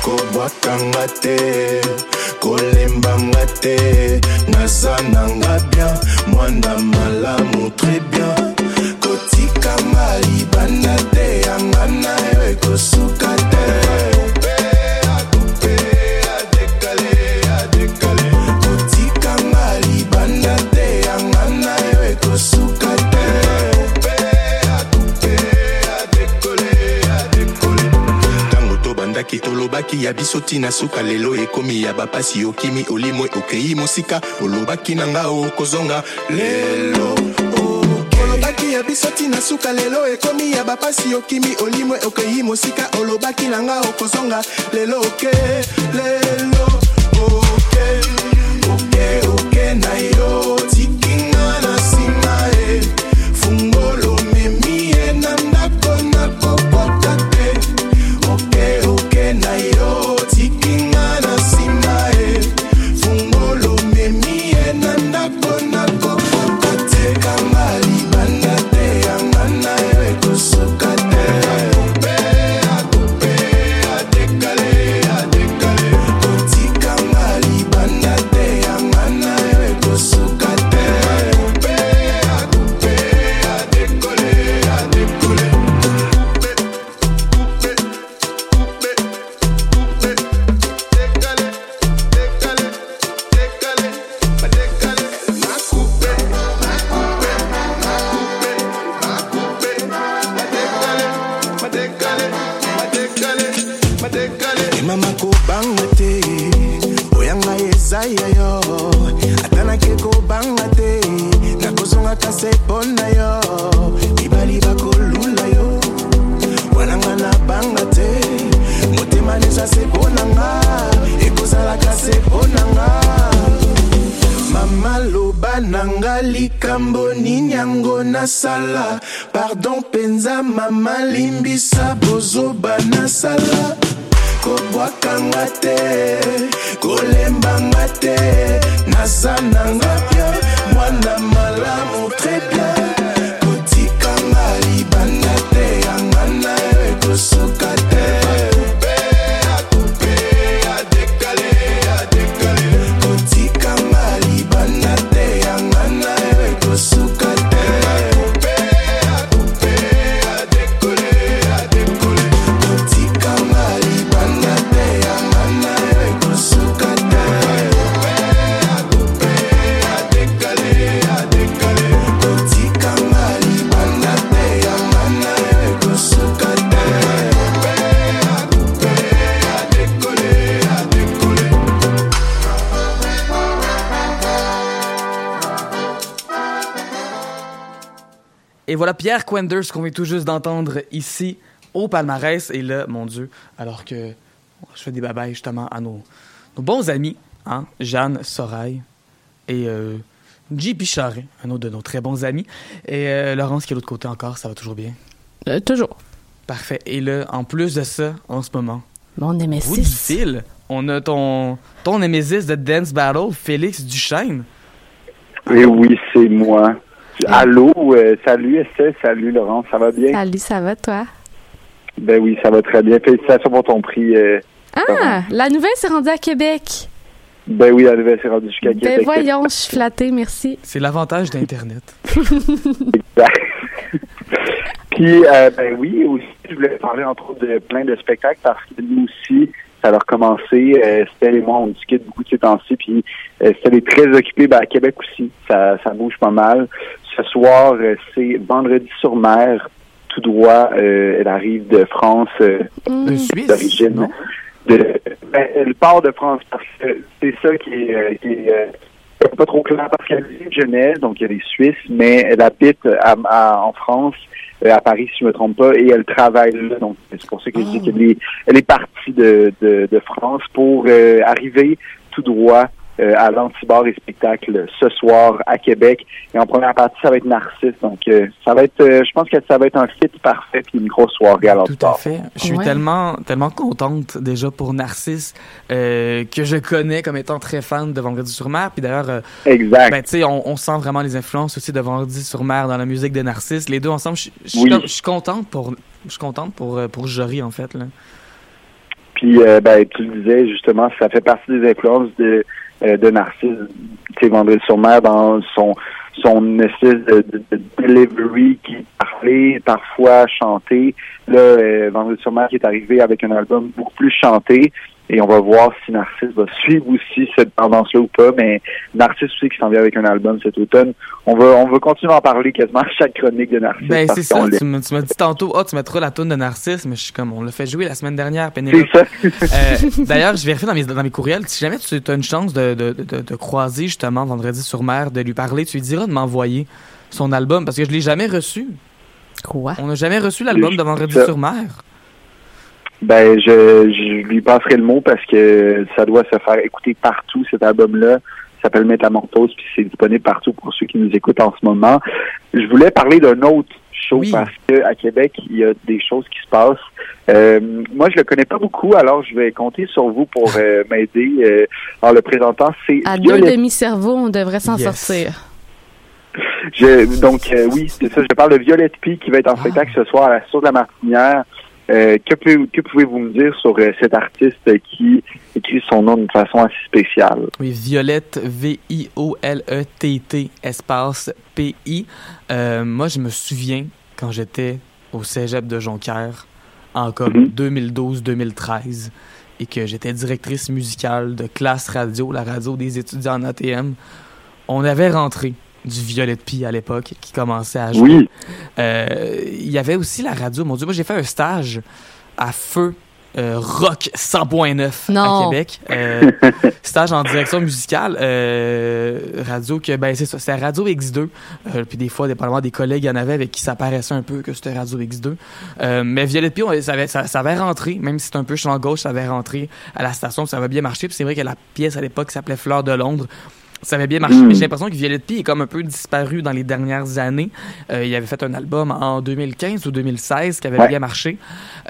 kobwakanga te kolembanga te. Naza nanga bien mwana malamu très bien. Kotikanga libanda te olobaki ya biso ntina suka lelo ekomi ya bapasi okimi olimwe okei mosika olobaki na nga okozonga lelo olobaki ya biso ntina suka lelo ekomi ya bapasi okimi olimwe okei mosika olobaki na nga okozonga lelo oke lelo voilà Pierre Quenders qu'on vient tout juste d'entendre ici au palmarès. Et là, mon Dieu, alors que je fais des babayes justement à nos, nos bons amis, hein, Jeanne Sorail et euh, JP Charret, un autre de nos très bons amis. Et euh, Laurence qui est de l'autre côté encore, ça va toujours bien? Euh, toujours. Parfait. Et là, en plus de ça, en ce moment, Mon Nemesis. dit-il, on a ton, ton Némésis de Dance Battle, Félix Duchesne. Et oui, c'est moi. Allô, euh, salut Estelle, salut Laurent, ça va bien? Salut, ça va, toi? Ben oui, ça va très bien. Félicitations pour ton prix. euh, Ah, la nouvelle s'est rendue à Québec. ben oui, la nouvelle s'est rendue jusqu'à Ben Québec. voyons, je suis flattée, merci. C'est l'avantage d'Internet. Exact. Puis, euh, ben oui, aussi, je voulais parler entre autres de plein de spectacles parce que nous aussi, ça a recommencé. Euh, Estelle et moi, on discute beaucoup de ces temps-ci. Puis, euh, Estelle est très occupée. Ben, à Québec aussi, ça, ça bouge pas mal. Ce soir, euh, c'est Vendredi sur mer, tout droit. Euh, elle arrive de France. euh. De Suisse. d'origine. non? De, ben, elle part de France parce que c'est ça qui est, euh, qui est, euh, pas trop clair parce qu'elle vit de Genève, donc elle est suisse, mais elle habite à- à- en France, euh, à Paris si je me trompe pas, et elle travaille là. Donc c'est pour ça que je dis qu'elle est, elle est partie de, de, de France pour euh, arriver tout droit euh, à l'Antibar et spectacle ce soir à Québec. Et en première partie, ça va être Narcisse. Donc euh, ça va être, euh, je pense que ça va être un fit parfait puis une grosse soirée à Tout à l'Antibar. fait. Je suis Ouais. tellement, tellement contente déjà pour Narcisse, euh, que je connais comme étant très fan de Vendredi sur mer. Puis d'ailleurs, euh, Exact. ben, tu sais, on, on sent vraiment les influences aussi de Vendredi sur mer dans la musique de Narcisse. Les deux ensemble, je, suis Oui. contente pour, je suis contente pour, pour Jory, en fait. Là. Puis, euh, ben, tu le disais, justement, ça fait partie des influences de, de Narcisse. Tu sais, sur mer, dans son, son de, de- de delivery qui parlait, parfois chanté. Là, euh, Vendredi sur qui est arrivé avec un album beaucoup plus chanté. Et on va voir si Narcisse va suivre aussi cette tendance-là ou pas. Mais Narcisse aussi qui s'en vient avec un album cet automne. On va, on va continuer à en parler quasiment à chaque chronique de Narcisse. Ben, c'est ça. Tu me- tu m'as dit tantôt, ah, tu mettras la toune de Narcisse, mais je suis comme, on l'a fait jouer la semaine dernière, Pénélope. C'est ça. Euh, D'ailleurs, je vérifie dans mes, dans mes courriels. Si jamais tu as une chance de, de, de, de croiser justement Vendredi sur mer, de lui parler, tu lui diras de m'envoyer son album parce que je l'ai jamais reçu. Quoi? On n'a jamais reçu l'album de Vendredi sur mer. Ben, je, je lui passerai le mot parce que ça doit se faire écouter partout, cet album-là. Ça s'appelle Métamorphose, puis c'est disponible partout pour ceux qui nous écoutent en ce moment. Je voulais parler d'un autre show Oui. parce que à Québec, il y a des choses qui se passent. Euh, moi, je le connais pas beaucoup, alors je vais compter sur vous pour euh, m'aider euh, en le présentant. C'est À deux demi-cerveaux, on devrait s'en Yes. Sortir. Je, donc, euh, oui, c'est ça. Je parle de Violette P qui va être en Ah. spectacle ce soir à la Source de la Martinière. Euh, que, pouvez- que pouvez-vous me dire sur euh, cet artiste qui écrit son nom d'une façon assez spéciale? Oui, Violette, V-I-O-L-E-T-T, espace P-I. Euh, moi, je me souviens quand j'étais au cégep de Jonquière en comme Mhm. 2012-2013 et que j'étais directrice musicale de classe radio, la radio des étudiants en ATM. On avait rentré du Violette P à l'époque qui commençait à jouer. Oui. Euh, Il y avait aussi la radio. Mon Dieu, moi j'ai fait un stage à feu euh, rock 100.9 à Non. Québec. Euh, stage en direction musicale. euh, radio que, ben c'est ça, c'était Radio X2. Euh, puis des fois, dépendamment des collègues, il y en avait avec qui ça paraissait un peu que c'était Radio X2. Euh, mais Violette P, on- ça avait, ça, ça avait rentré, même si c'est un peu champ gauche, ça avait rentré à la station, ça avait bien marché. Puis c'est vrai que la pièce à l'époque s'appelait Fleur de Londres. Ça avait bien marché, mais j'ai l'impression que Violette P est comme un peu disparu dans les dernières années. Euh, il avait fait un album en 2015 ou 2016 qui avait Ouais. bien marché.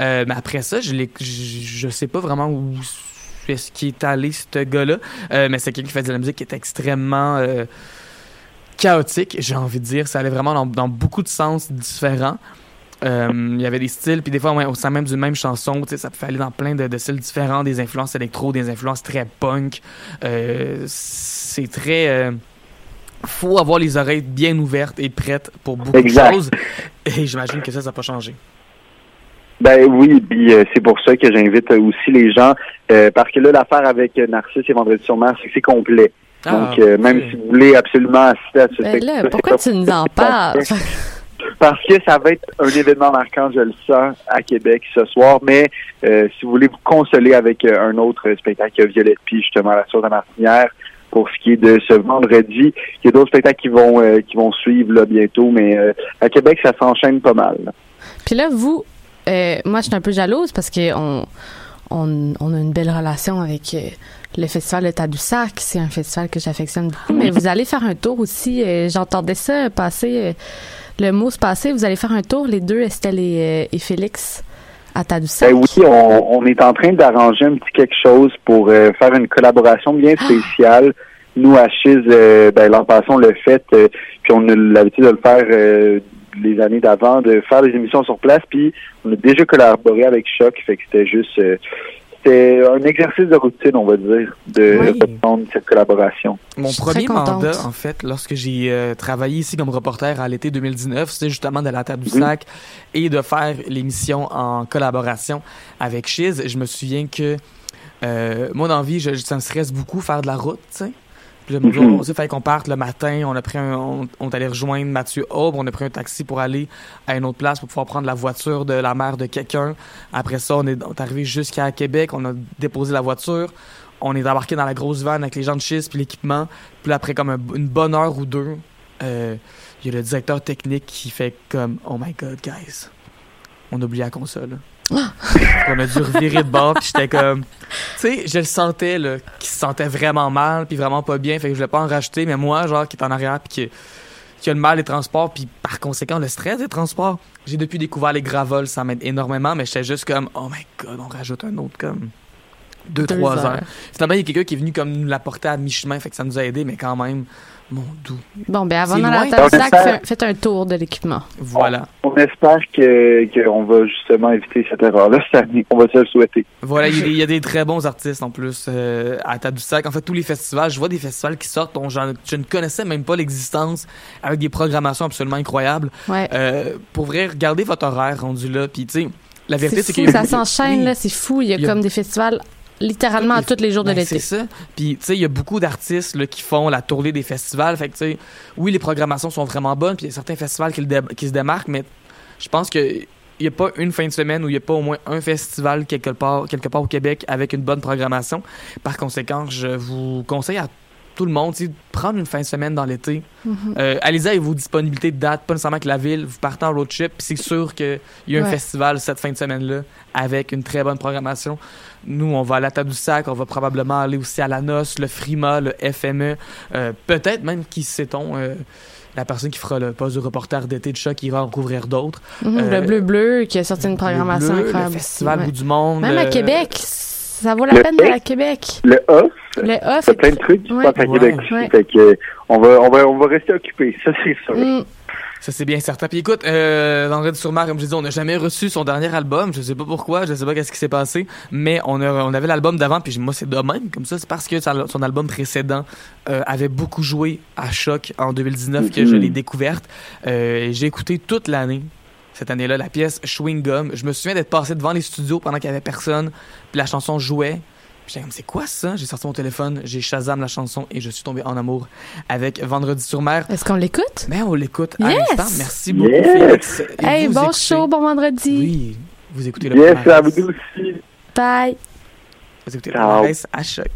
Euh, mais après ça, je, je, sais pas vraiment où est-ce qu'il est allé, ce gars-là. Euh, mais c'est quelqu'un qui fait de la musique qui est extrêmement chaotique, j'ai envie de dire. Ça allait vraiment dans, dans beaucoup de sens différents. Il y avait des styles, puis des fois, ouais, au sein même d'une même chanson, ça pouvait aller dans plein de, de styles différents, des influences électro, des influences très punk. C'est très... euh, faut avoir les oreilles bien ouvertes et prêtes pour beaucoup Exact. de choses. Et j'imagine que ça, ça n'a pas changé. Ben oui, puis euh, c'est pour ça que j'invite aussi les gens, euh, parce que là, l'affaire avec Narcisse et Vendredi sur mer, c'est que c'est complet. Ah, Donc, euh, même si vous voulez absolument assister à ce Ben spectacle, là, pourquoi tu nous en parles? Parce que ça va être un événement marquant, je le sens, à Québec ce soir. Mais euh, si vous voulez vous consoler avec euh, un autre spectacle, Violette Pie, justement, à la Source de la Martinière, pour ce qui est de ce vendredi. Il y a d'autres spectacles qui vont euh, qui vont suivre bientôt, mais euh, à Québec, ça s'enchaîne pas mal. Puis là, vous, euh, moi, je suis un peu jalouse parce que on, on, a une belle relation avec euh, le festival de Tadoussac. C'est un festival que j'affectionne beaucoup. Mais vous allez faire un tour aussi. J'entendais ça passer, le mot se passer. Vous allez faire un tour, les deux, Estelle et Félix, à Tadoussac. Ben oui, on, on est en train d'arranger un petit quelque chose pour euh, faire une collaboration bien spéciale. Nous, à Chiz, euh, ben, l'an passé, on l'a fait, euh, puis on a l'habitude de le faire euh, les années d'avant, de faire des émissions sur place, puis on a déjà collaboré avec Choc, fait que c'était juste... c'était un exercice de routine, on va dire, de Oui. reprendre cette collaboration. Mon premier mandat, en fait, lorsque j'ai euh, travaillé ici comme reporter à l'été 2019, c'était justement de la Terre du Sac et de faire l'émission en collaboration avec Chiz. Je me souviens que euh, moi, dans la vie, je, ça me stresse beaucoup faire de la route, tu sais. Puis là, il fallait qu'on parte le matin. On a pris un, on, on est allé rejoindre Mathieu Aube. On a pris un taxi pour aller à une autre place pour pouvoir prendre la voiture de la mère de quelqu'un. Après ça, on est, on est arrivé jusqu'à Québec. On a déposé la voiture. On est embarqué dans la grosse van avec les gens de schiste puis l'équipement. Puis après comme un- une bonne heure ou deux, euh, il y a le directeur technique qui fait comme Oh my god, guys, on a oublié la console. on a dû revirer de bord, puis j'étais comme. Tu sais, je le sentais, là, qu'il se sentait vraiment mal, puis vraiment pas bien, fait que je voulais pas en rajouter, mais moi, genre, qui est en arrière, puis qui, qui a le mal des transports, puis par conséquent, le stress des transports, j'ai depuis découvert les gravols, ça m'aide énormément, mais j'étais juste comme Oh my god, on rajoute un autre comme. Deux, Deux trois heures. heures. Finalement, il y a quelqu'un qui est venu comme nous l'apporter à mi-chemin, fait que ça nous a aidé, mais quand même, mon doux. Bon, ben avant d'aller à. Tadoussac, faites un tour de l'équipement. Voilà. On espère que qu'on va justement éviter cette erreur-là cette année. On va se le souhaiter. Voilà, il y, a des- il y a des très bons artistes en plus euh, à Tadoussac. En fait, tous les festivals, je vois des festivals qui sortent dont je ne connaissais même pas l'existence, avec des programmations absolument incroyables. Ouais. Euh, pour vrai, regardez votre horaire rendu là, puis tu sais, la vérité C'est que ça s'enchaîne, oui. là, c'est fou. Il y a Il y a- comme des festivals littéralement à tous les jours de Ben, l'été. C'est ça. Puis, tu sais, il y a beaucoup d'artistes là, qui font la tournée des festivals. Fait que, tu sais, oui, les programmations sont vraiment bonnes, puis il y a certains festivals qui, se démarquent, mais je pense que il n'y a pas une fin de semaine où il n'y a pas au moins un festival quelque part, quelque part au Québec avec une bonne programmation. Par conséquent, je vous conseille à tout le monde de prendre une fin de semaine dans l'été. Mhm. Euh, Allez-y avec vos disponibilités de date, pas nécessairement avec la ville. Vous partez en road trip, c'est sûr qu'il y a un Ouais. festival cette fin de semaine-là avec une très bonne programmation. Nous, on va à la Tadoussac, on va probablement aller aussi à la Noce, le Frima, le FME, euh, peut-être même, qui sait-on, euh, la personne qui fera le poste de reporter d'été de choc ira en couvrir d'autres. Mhm, Euh, le Bleu Bleu qui a sorti une programmation Le Bleu, incroyable. Le aussi, Festival ouais. Bout du Monde. Même à euh, Québec, ça vaut la Le peine d'aller à. Québec. Le off, Le off. c'est plein de trucs qui se Ouais. passent à Ouais. Québec aussi. Ouais. Fait que, euh, on va, on va, on va rester occupés. Ça, c'est sûr. Mm. Ça, c'est bien certain. Puis écoute, euh, Vendredi sur Mer, comme je disais, on n'a jamais reçu son dernier album. Je sais pas pourquoi, je sais pas qu'est-ce qui s'est passé, mais on, a, on avait l'album d'avant, puis moi, c'est de même, comme ça. C'est parce que son album précédent euh, avait beaucoup joué à Choc en 2019 que je Mhm. l'ai découverte. Euh, J'ai écouté toute l'année, cette année-là, la pièce Chewing Gum. Je me souviens d'être passé devant les studios pendant qu'il y avait personne, puis la chanson jouait. J'étais comme, c'est quoi ça? J'ai sorti mon téléphone, j'ai Shazam la chanson et je suis tombé en amour avec Vendredi sur Mer. Est-ce qu'on l'écoute? Mais on l'écoute à Yes! l'instant. Merci beaucoup, Yes! Félix. Et Hey, vous bon écoutez- show, bon vendredi. Oui, vous écoutez le Yes, à vous aussi. Bye. Vous écoutez le Ciao. palmarès à choc.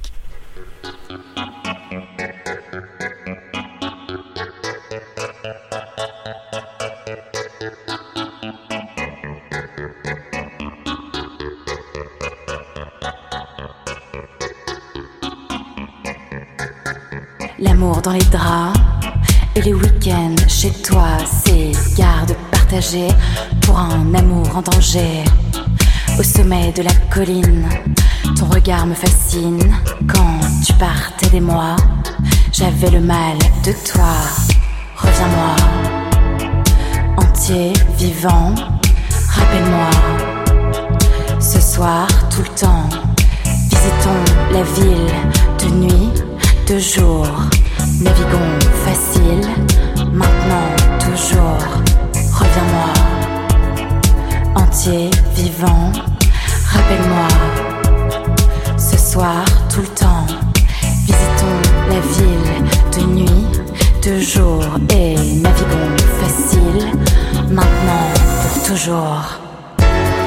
L'amour dans les draps et les week-ends chez toi, c'est garde partagée pour un amour en danger. Au sommet de la colline, ton regard me fascine. Quand tu partais des mois, j'avais le mal de toi. Reviens-moi, entier, vivant, rappelle-moi. Ce soir, tout le temps, visitons la ville de nuit, de jour. Naviguons facile, maintenant, toujours. Reviens-moi, entier, vivant, rappelle-moi. Ce soir, tout le temps, visitons la ville de nuit, de jour et naviguons facile, maintenant, pour toujours.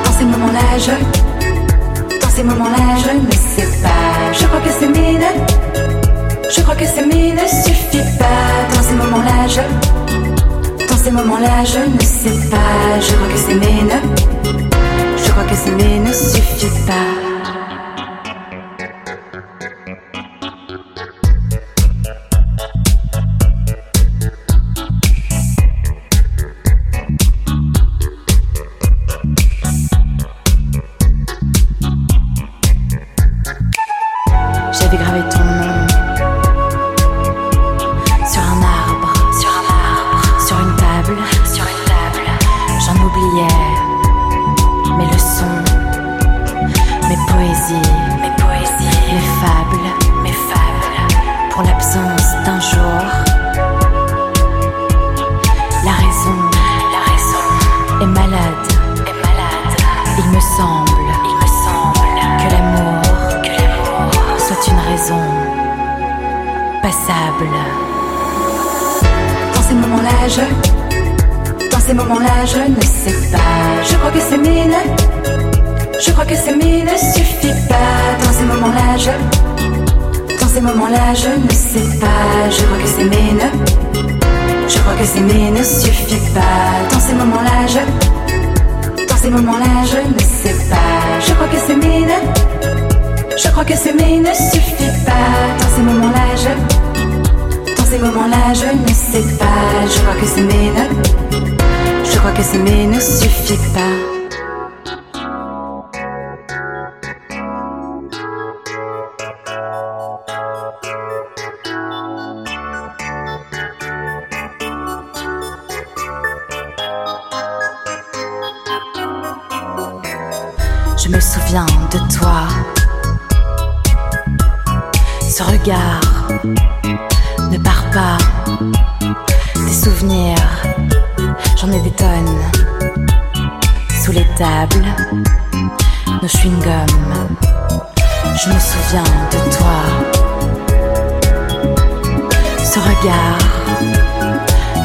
Dans ces moments-là, je dans ces moments-là, je ne sais pas. Je crois que c'est mine. Je crois que s'aimer ne suffit pas. Dans ces moments-là, je dans ces moments-là, je ne sais pas. Je crois que s'aimer ne je crois que s'aimer ne suffit pas. Est malade, est malade. Il me semble, il me semble que l'amour, que l'amour soit une raison passable. Dans ces moments-là, je dans ces moments-là, je ne sais pas. Je crois que c'est mine. Je crois que c'est mine ne suffit pas. Dans ces moments-là, je dans ces moments-là, je ne sais pas. Je crois que c'est mine. Je crois que mine ne suffit pas. Dans ces moments-là, je dans ces moments-là, je ne sais pas. Je crois que c'est mine. Je crois que s'aimer ne suffit pas. Dans ces moments-là, je dans ces moments-là, je ne sais pas. Je crois que s'aimer ne je crois que s'aimer ne suffit pas. Regard ne part pas. Des souvenirs, j'en ai des tonnes. Sous les tables, nos chewing-gums. Je me souviens de toi. Ce regard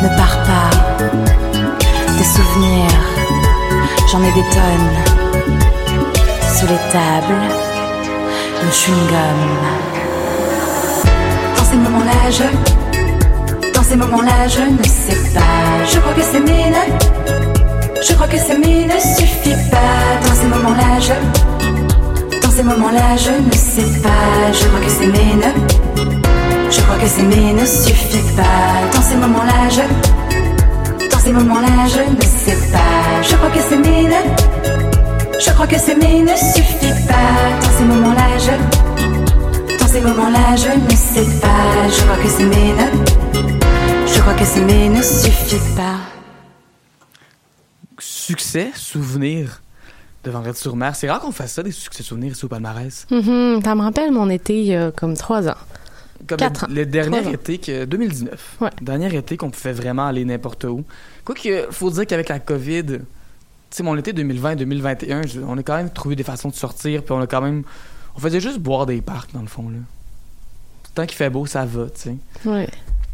ne part pas. Des souvenirs, j'en ai des tonnes. Sous les tables, le chewing-gum. Moments-là, je. Dans ces moments-là, je ne sais pas. Je crois que mais ne. Je crois que mais ne suffit pas. Dans ces moments-là, je. Dans ces moments-là, je ne sais pas. Je crois que mais ne. Je crois que mais ne suffit pas. Dans ces moments-là, je. Dans ces moments-là, je ne sais pas. Je crois que mais ne. Je crois que mais ne suffit pas. Dans ces moments-là, je. Ces moments-là, je ne sais pas. Je crois que c'est mais ne. Je crois que c'est mais ne suffit pas. Succès, souvenir de Vendredi sur mer. C'est rare qu'on fasse ça, des succès souvenirs ici au palmarès. Mhm, ça me rappelle mon été il y a comme trois ans. Comme Quatre le, ans. le dernier Trois été, que, 2019. Ouais. Dernier été qu'on pouvait vraiment aller n'importe où. Quoique, faut dire qu'avec la COVID, tu sais, mon été 2020-2021, je- on a quand même trouvé des façons de sortir, puis on a quand même. On faisait juste boire des parcs, dans le fond, là. Tant qu'il fait beau, ça va, tu sais. Ouais.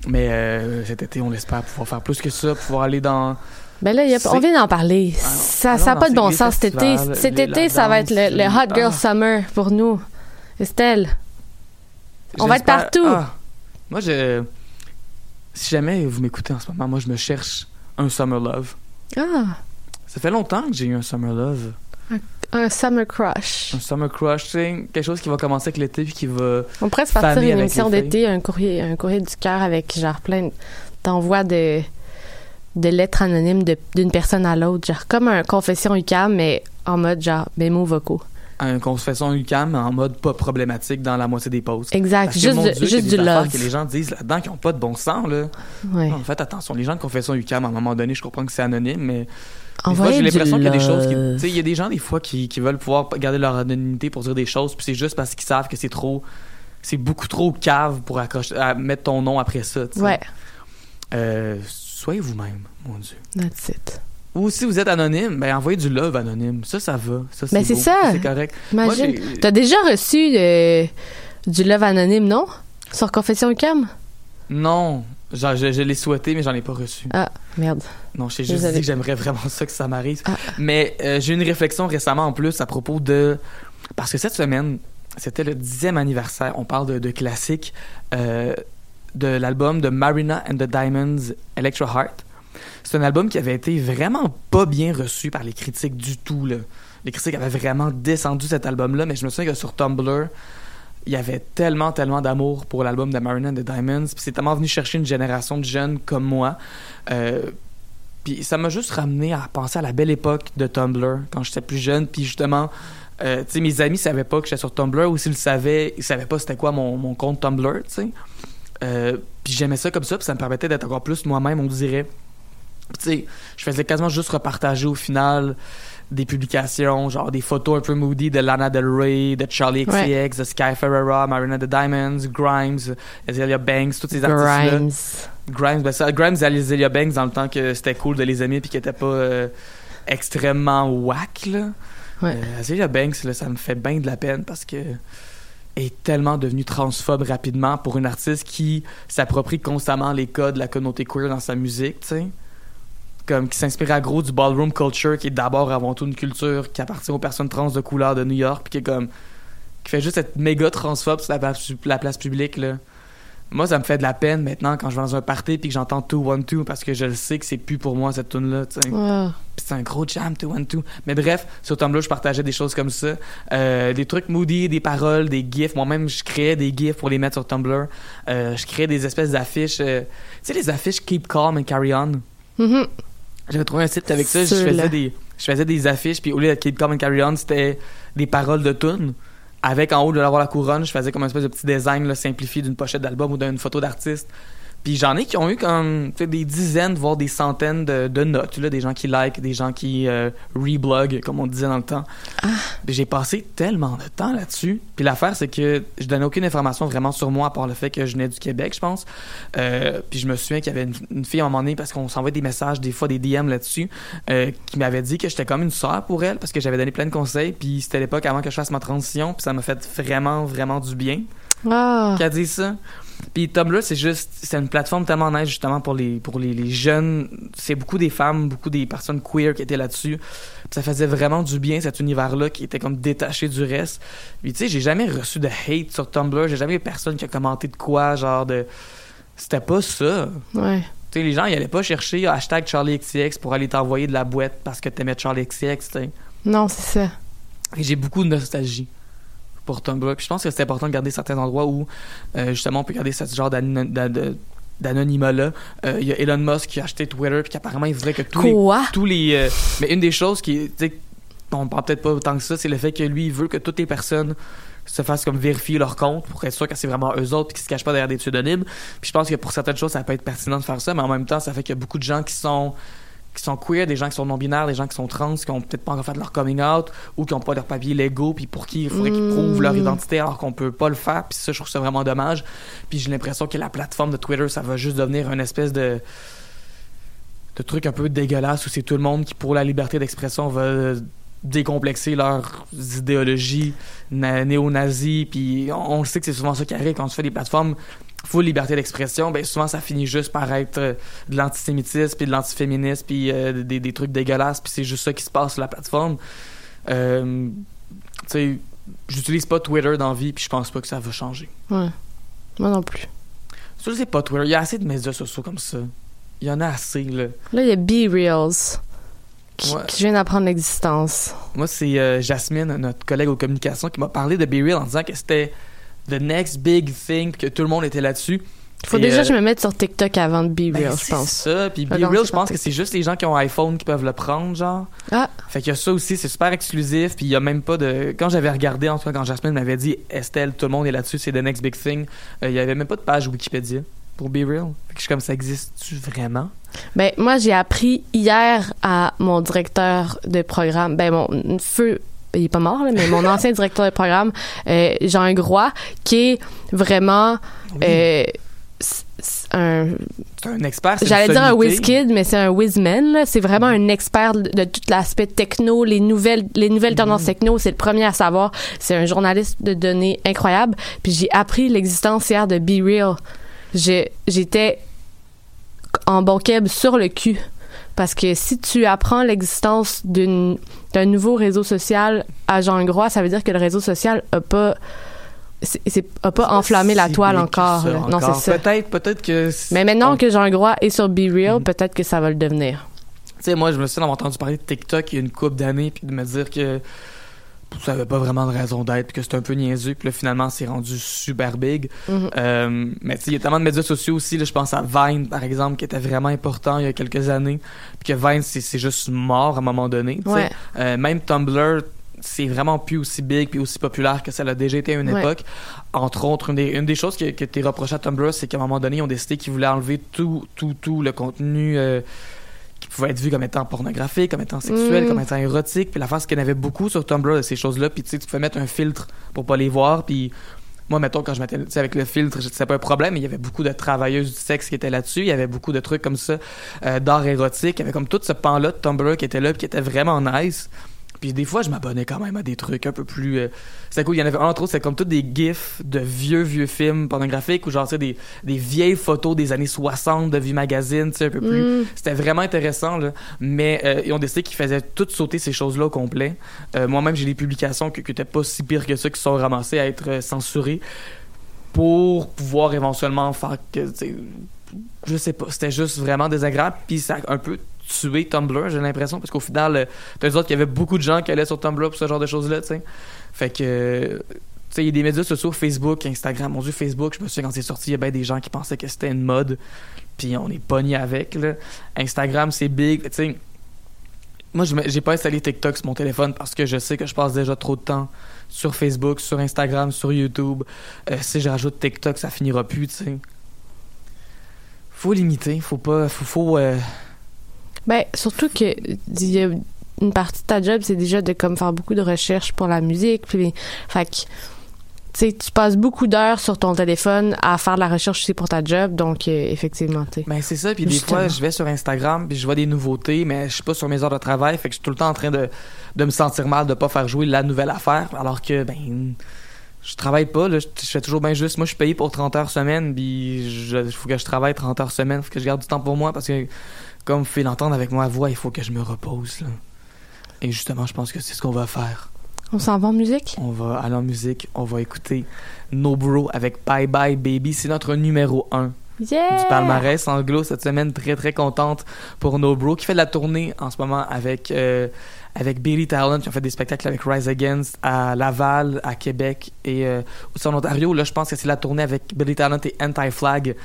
Mais euh, cet été, on espère pouvoir faire plus que ça, pouvoir aller dans. Ben là, y a- on vient d'en parler. Alors, Ça n'a pas de bon sens cet été. Cet été, ça va être le, Hot Girl ah. Summer pour nous. Estelle. On va être partout. Ah. Moi, je. Si jamais vous m'écoutez en ce moment, moi, je me cherche un Summer Love. Ah, Ça fait longtemps que j'ai eu un Summer Love. Un Summer Crush. Un Summer Crush, quelque chose qui va commencer avec l'été puis qui va. On pourrait se partir une émission d'été, un courrier, un courrier du cœur avec genre plein d'envois de, de lettres anonymes d'une personne à l'autre. Genre comme un confession UCAM, mais en mode genre mémo vocaux. Un confession UCAM en mode pas problématique dans la moitié des pauses. Exact. Parce que, juste mon Dieu, juste du love. que les gens disent là-dedans qui n'ont pas de bon sens, là. Ouais. Non, faites attention. Les gens de confession UCAM, à un moment donné, je comprends que c'est anonyme, mais des fois, Envoyer j'ai l'impression qu'il y a des choses qui. Tu sais, il y a des gens, des fois, qui, qui veulent pouvoir garder leur anonymité pour dire des choses, puis c'est juste parce qu'ils savent que c'est trop. C'est beaucoup trop cave pour accrocher, à mettre ton nom après ça. Ouais, Euh, soyez vous-même, mon Dieu. that's it. Ou si vous êtes anonyme, ben envoyez du love anonyme. Ça, ça va. Ça, Ben, c'est ça. C'est correct. Imagine. T'as déjà reçu euh, du love anonyme, non? Sur confession UCAM? Non. Je, je l'ai souhaité, mais j'en ai pas reçu. Ah, merde. Non, je t'ai juste dit que j'aimerais vraiment ça que ça m'arrive. Ah. Mais euh, j'ai eu une réflexion récemment en plus à propos de... Parce que cette semaine, c'était le dixième anniversaire. On parle de, de classique euh, de l'album de Marina and the Diamonds, Electro Heart. C'est un album qui avait été vraiment pas bien reçu par les critiques du tout. Là. Les critiques avaient vraiment descendu cet album-là, mais je me souviens que sur Tumblr, il y avait tellement, tellement d'amour pour l'album de Marina and the Diamonds. Puis c'est tellement venu chercher une génération de jeunes comme moi. Euh, puis ça m'a juste ramené à penser à la belle époque de Tumblr, quand j'étais plus jeune. Puis justement, euh, tu sais, mes amis savaient pas que j'étais sur Tumblr, ou s'ils le savaient, ils savaient pas c'était quoi mon, mon compte Tumblr, tu sais. Euh, puis j'aimais ça comme ça, puis ça me permettait d'être encore plus moi-même, on dirait. Tu sais, je faisais quasiment juste repartager au final des publications, genre des photos un peu moody de Lana Del Rey, de Charlie Ouais. XCX, de Sky Ferreira, Marina the Diamonds, Grimes, Azealia Banks, tous ces artistes-là. Grimes. Grimes, ben ça, Grimes et Azealia Banks dans le temps que c'était cool de les aimer puis qu'ils étaient pas euh, extrêmement whack là. Ouais. Euh, Azealia Banks là, ça me fait bien de la peine parce que est tellement devenue transphobe rapidement pour une artiste qui s'approprie constamment les codes de la communauté queer dans sa musique, tu sais. Comme qui s'inspire à gros du ballroom culture qui est d'abord avant tout une culture qui appartient aux personnes trans de couleur de New York puis qui est comme qui fait juste être méga transphobe sur la place, la place publique là. Moi, ça me fait de la peine maintenant quand je vais dans un party puis que j'entends 212 parce que je le sais que c'est plus pour moi cette tune là. Puis c'est un gros jam 212. Mais bref, sur Tumblr, je partageais des choses comme ça, Euh, des trucs moody, des paroles, des gifs. Moi-même, je créais des gifs pour les mettre sur Tumblr. Euh, je créais des espèces d'affiches, euh, tu sais les affiches Keep Calm and Carry On. Mhm. J'avais trouvé un site avec ça, je faisais des je faisais des affiches puis au lieu de Keep Calm and Carry On, c'était des paroles de tunes. Avec en haut de l'avoir la couronne, je faisais comme un espèce de petit design là, simplifié d'une pochette d'album ou d'une photo d'artiste. Puis j'en ai qui ont eu comme des dizaines, voire des centaines de, de notes, là, des gens qui like, des gens qui euh, reblog, comme on disait dans le temps. Puis j'ai passé tellement de temps là-dessus. Puis l'affaire, c'est que je donnais aucune information vraiment sur moi, à part le fait que je venais du Québec, je pense. Euh, puis je me souviens qu'il y avait une, une fille à un moment donné, parce qu'on s'envoie des messages, des fois des DM là-dessus, euh, qui m'avait dit que j'étais comme une sœur pour elle, parce que j'avais donné plein de conseils. Puis c'était l'époque avant que je fasse ma transition, puis ça m'a fait vraiment, vraiment du bien Ah. a dit ça. Puis Tumblr, c'est juste, c'est une plateforme tellement nice justement pour les pour les, les jeunes. C'est beaucoup des femmes, beaucoup des personnes queer qui étaient là-dessus. Ça faisait vraiment du bien cet univers-là qui était comme détaché du reste. Puis tu sais, j'ai jamais reçu de hate sur Tumblr. J'ai jamais eu personne qui a commenté de quoi, genre de. C'était pas ça. Ouais. Tu sais, les gens, ils allaient pas chercher hashtag CharlieXCX pour aller t'envoyer de la boîte parce que t'aimais CharlieXCX, tu sais. Non, c'est ça. Et j'ai beaucoup de nostalgie pour Tumblr. Puis je pense que c'est important de garder certains endroits où, euh, justement, on peut garder ce genre d'ano- d'a- de- d'anonymat-là. Euh, Il y a Elon Musk qui a acheté Twitter, puis qu'apparemment, il voudrait que tous les... Quoi? Tous les euh, mais une des choses qui... on parle peut-être pas autant que ça, c'est le fait que lui, il veut que toutes les personnes se fassent comme vérifier leur compte pour être sûr que c'est vraiment eux autres puis qu'ils se cachent pas derrière des pseudonymes. Puis je pense que pour certaines choses, ça peut être pertinent de faire ça, mais en même temps, ça fait qu'il y a beaucoup de gens qui sont qui sont queer, des gens qui sont non-binaires, des gens qui sont trans, qui ont peut-être pas encore fait leur coming out ou qui ont pas leurs papiers légaux, puis pour qui il faudrait qu'ils prouvent leur identité alors qu'on peut pas le faire. Puis ça, je trouve ça vraiment dommage. Puis j'ai l'impression que la plateforme de Twitter, ça va juste devenir une espèce de de truc un peu dégueulasse où c'est tout le monde qui, pour la liberté d'expression, va décomplexer leurs idéologies na- néo-nazis. Puis on, on sait que c'est souvent ça qui arrive quand tu fais des plateformes full liberté d'expression. Ben souvent ça finit juste par être euh, de l'antisémitisme puis de l'antiféminisme puis euh, des, des trucs dégueulasses. Puis c'est juste ça qui se passe sur la plateforme. Euh, tu sais, j'utilise pas Twitter dans vie puis je pense pas que ça va changer. Ouais. Moi non plus. Je sais pas Twitter. Il y a assez de médias sociaux comme ça. Il y en a assez là. Là, il y a Be Reals. Qui, Ouais. qui vient d'apprendre l'existence. Moi, c'est Jasmine, notre collègue aux communications, qui m'a parlé de Be Real en disant que c'était the next big thing, que tout le monde était là-dessus. Faut déjà euh, que je me mette sur TikTok avant de Be ben, Real, je c'est pense. ça. Puis Be Real, c'est je pense que c'est juste les gens qui ont iPhone qui peuvent le prendre, genre. Ah. Fait qu'il y a ça aussi, c'est super exclusif. Puis il y a même pas de. Quand j'avais regardé, en tout cas, quand Jasmine m'avait dit Estelle, tout le monde est là-dessus, c'est the next big thing, euh, il y avait même pas de page Wikipédia pour Be Real. Fait que je suis comme ça existe-tu vraiment? Ben, moi, j'ai appris hier à mon directeur de programme, ben, mon feu, il est pas mort, là, mais mon ancien directeur de programme, euh, Jean Groix, qui est vraiment euh, un C'est un expert. J'allais dire un sommité. WizKid, mais c'est un WizMan. là. C'est vraiment un expert de, de tout l'aspect techno, les nouvelles, les nouvelles tendances techno. C'est le premier à savoir. C'est un journaliste de données incroyable. Puis j'ai appris l'existence hier de Be Real. J'étais en bon keb sur le cul. Parce que si tu apprends l'existence d'une- d'un nouveau réseau social à Jean Groix, ça veut dire que le réseau social a pas, c'est- c'est- a pas enflammé la Si toile encore. ça. Non, encore. c'est ça. Peut-être, peut-être que. Mais maintenant on- que Jean Groix est sur Be Real, Mhm. peut-être que ça va le devenir. Tu sais, moi, je me suis entendu parler de TikTok il y a une couple d'années, puis de me dire que ça avait pas vraiment de raison d'être, puis que c'était un peu niaiseux, puis là, finalement, c'est rendu super big. Mhm. Euh, mais tu sais, il y a tellement de médias sociaux aussi, là, je pense à Vine, par exemple, qui était vraiment important il y a quelques années, puis que Vine, c'est c'est juste mort à un moment donné. tu sais. Ouais. Euh, même Tumblr, c'est vraiment plus aussi big puis aussi populaire que ça l'a déjà été à une Ouais. époque. Entre autres, une des, une des choses qui, qui était reprochée à Tumblr, c'est qu'à un moment donné, ils ont décidé qu'ils voulaient enlever tout, tout, tout le contenu euh, qui pouvait être vu comme étant pornographique, comme étant sexuel, Mm. comme étant érotique. Puis l'affaire, c'est qu'il y en avait beaucoup sur Tumblr de ces choses-là. Puis tu sais, tu pouvais mettre un filtre pour pas les voir. Puis moi, mettons, quand je mettais avec le filtre, c'était pas un problème, mais il y avait beaucoup de travailleuses du sexe qui étaient là-dessus. Il y avait beaucoup de trucs comme ça, euh, d'art érotique. Il y avait comme tout ce pan-là de Tumblr qui était là, puis qui était vraiment nice. Puis des fois, je m'abonnais quand même à des trucs un peu plus. euh, C'était cool. Il y en avait un, entre autres, c'était comme tous des gifs de vieux, vieux films pornographiques ou genre, tu sais, des, des vieilles photos des années 60 de Vie Magazine, tu sais, un peu plus. Mm. C'était vraiment intéressant, là. Mais euh, ils ont décidé qu'ils faisaient tout sauter ces choses-là au complet. Euh, Moi-même, j'ai des publications qui n'étaient pas si pires que ça, qui sont ramassées à être euh, censurées pour pouvoir éventuellement faire que, je sais pas, c'était juste vraiment désagréable. Puis ça a un peu tué Tumblr, j'ai l'impression, parce qu'au final, euh, t'as autres qu'il y avait beaucoup de gens qui allaient sur Tumblr pour ce genre de choses-là, tu sais. Fait que, il y a des médias sociaux, Facebook, Instagram. Mon Dieu, Facebook, je me souviens quand c'est sorti, il y a bien des gens qui pensaient que c'était une mode, puis on est pogné avec, là. Instagram, c'est big, tu sais. Moi, j'ai pas installé TikTok sur mon téléphone parce que je sais que je passe déjà trop de temps sur Facebook, sur Instagram, sur YouTube. Euh, si je rajoute TikTok, ça finira plus, sais. faut limiter, faut pas, faut, faut euh, Ben, surtout que y a une partie de ta job, c'est déjà de comme faire beaucoup de recherches pour la musique. Puis, fait que, tu sais, tu passes beaucoup d'heures sur ton téléphone à faire de la recherche aussi pour ta job. Donc, euh, effectivement, tu sais. Ben c'est ça, puis des fois je vais sur Instagram puis je vois des nouveautés, mais je suis pas sur mes heures de travail, fait que je suis tout le temps en train de, de me sentir mal de pas faire jouer la nouvelle affaire, alors que ben je travaille pas, là, je, je fais toujours bien juste. Moi je suis payé pour 30 heures semaine, puis il faut que je travaille 30 heures semaine, faut que je garde du temps pour moi parce que comme vous pouvez l'entendre avec ma voix, il faut que je me repose là. Et justement, je pense que c'est ce qu'on va faire. On s'en va en musique? On va aller en musique, on va écouter No Bro avec Bye Bye Baby, c'est notre numéro 1 Yeah! du palmarès anglo cette semaine. Très, très contente pour No Bro qui fait de la tournée en ce moment avec, euh, avec Billy Talent qui ont fait des spectacles avec Rise Against à Laval, à Québec et euh, aussi en Ontario. Là, je pense que c'est la tournée avec Billy Talent et Anti-Flag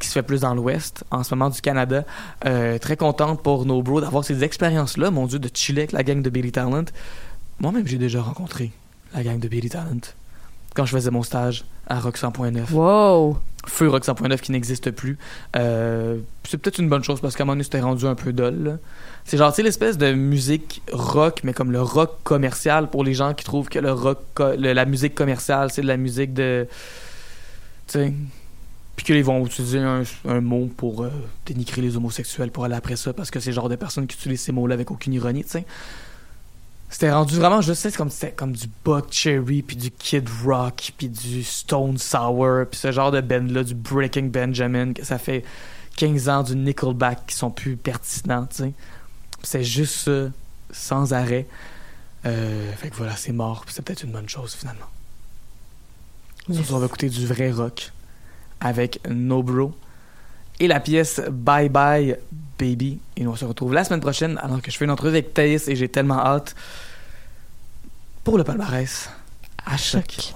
qui se fait plus dans l'ouest en ce moment du Canada. Euh, très contente pour No Bro d'avoir ces expériences-là, mon Dieu, de chiller avec la gang de Billy Talent. Moi-même, j'ai déjà rencontré la gang de Billy Talent quand je faisais mon stage à Rock 100.9. Wow! Feu Rock 100.9 qui n'existe plus. Euh, c'est peut-être une bonne chose parce qu'à un moment donné, c'était rendu un peu dol. C'est genre, tu sais, l'espèce de musique rock, mais comme le rock commercial pour les gens qui trouvent que le rock, le- la musique commerciale, c'est de la musique de. Tu sais. Puis qu'ils vont utiliser un, un mot pour euh, dénigrer les homosexuels pour aller après ça parce que c'est le genre de personnes qui utilisent ces mots-là avec aucune ironie, tu sais. C'était rendu vraiment, je sais, c'est comme, c'était comme du Buck Cherry, puis du Kid Rock, puis du Stone Sour, puis ce genre de band-là, du Breaking Benjamin, que ça fait 15 ans du Nickelback qui sont plus pertinents, tu sais. C'est juste ça, sans arrêt. Euh, fait que voilà, c'est mort, puis c'est peut-être une bonne chose finalement. Soir, on va écouter du vrai rock avec No Bro et la pièce Bye Bye Baby. Et on se retrouve la semaine prochaine alors que je fais une entrevue avec Thaïs et j'ai tellement hâte pour le palmarès à choc.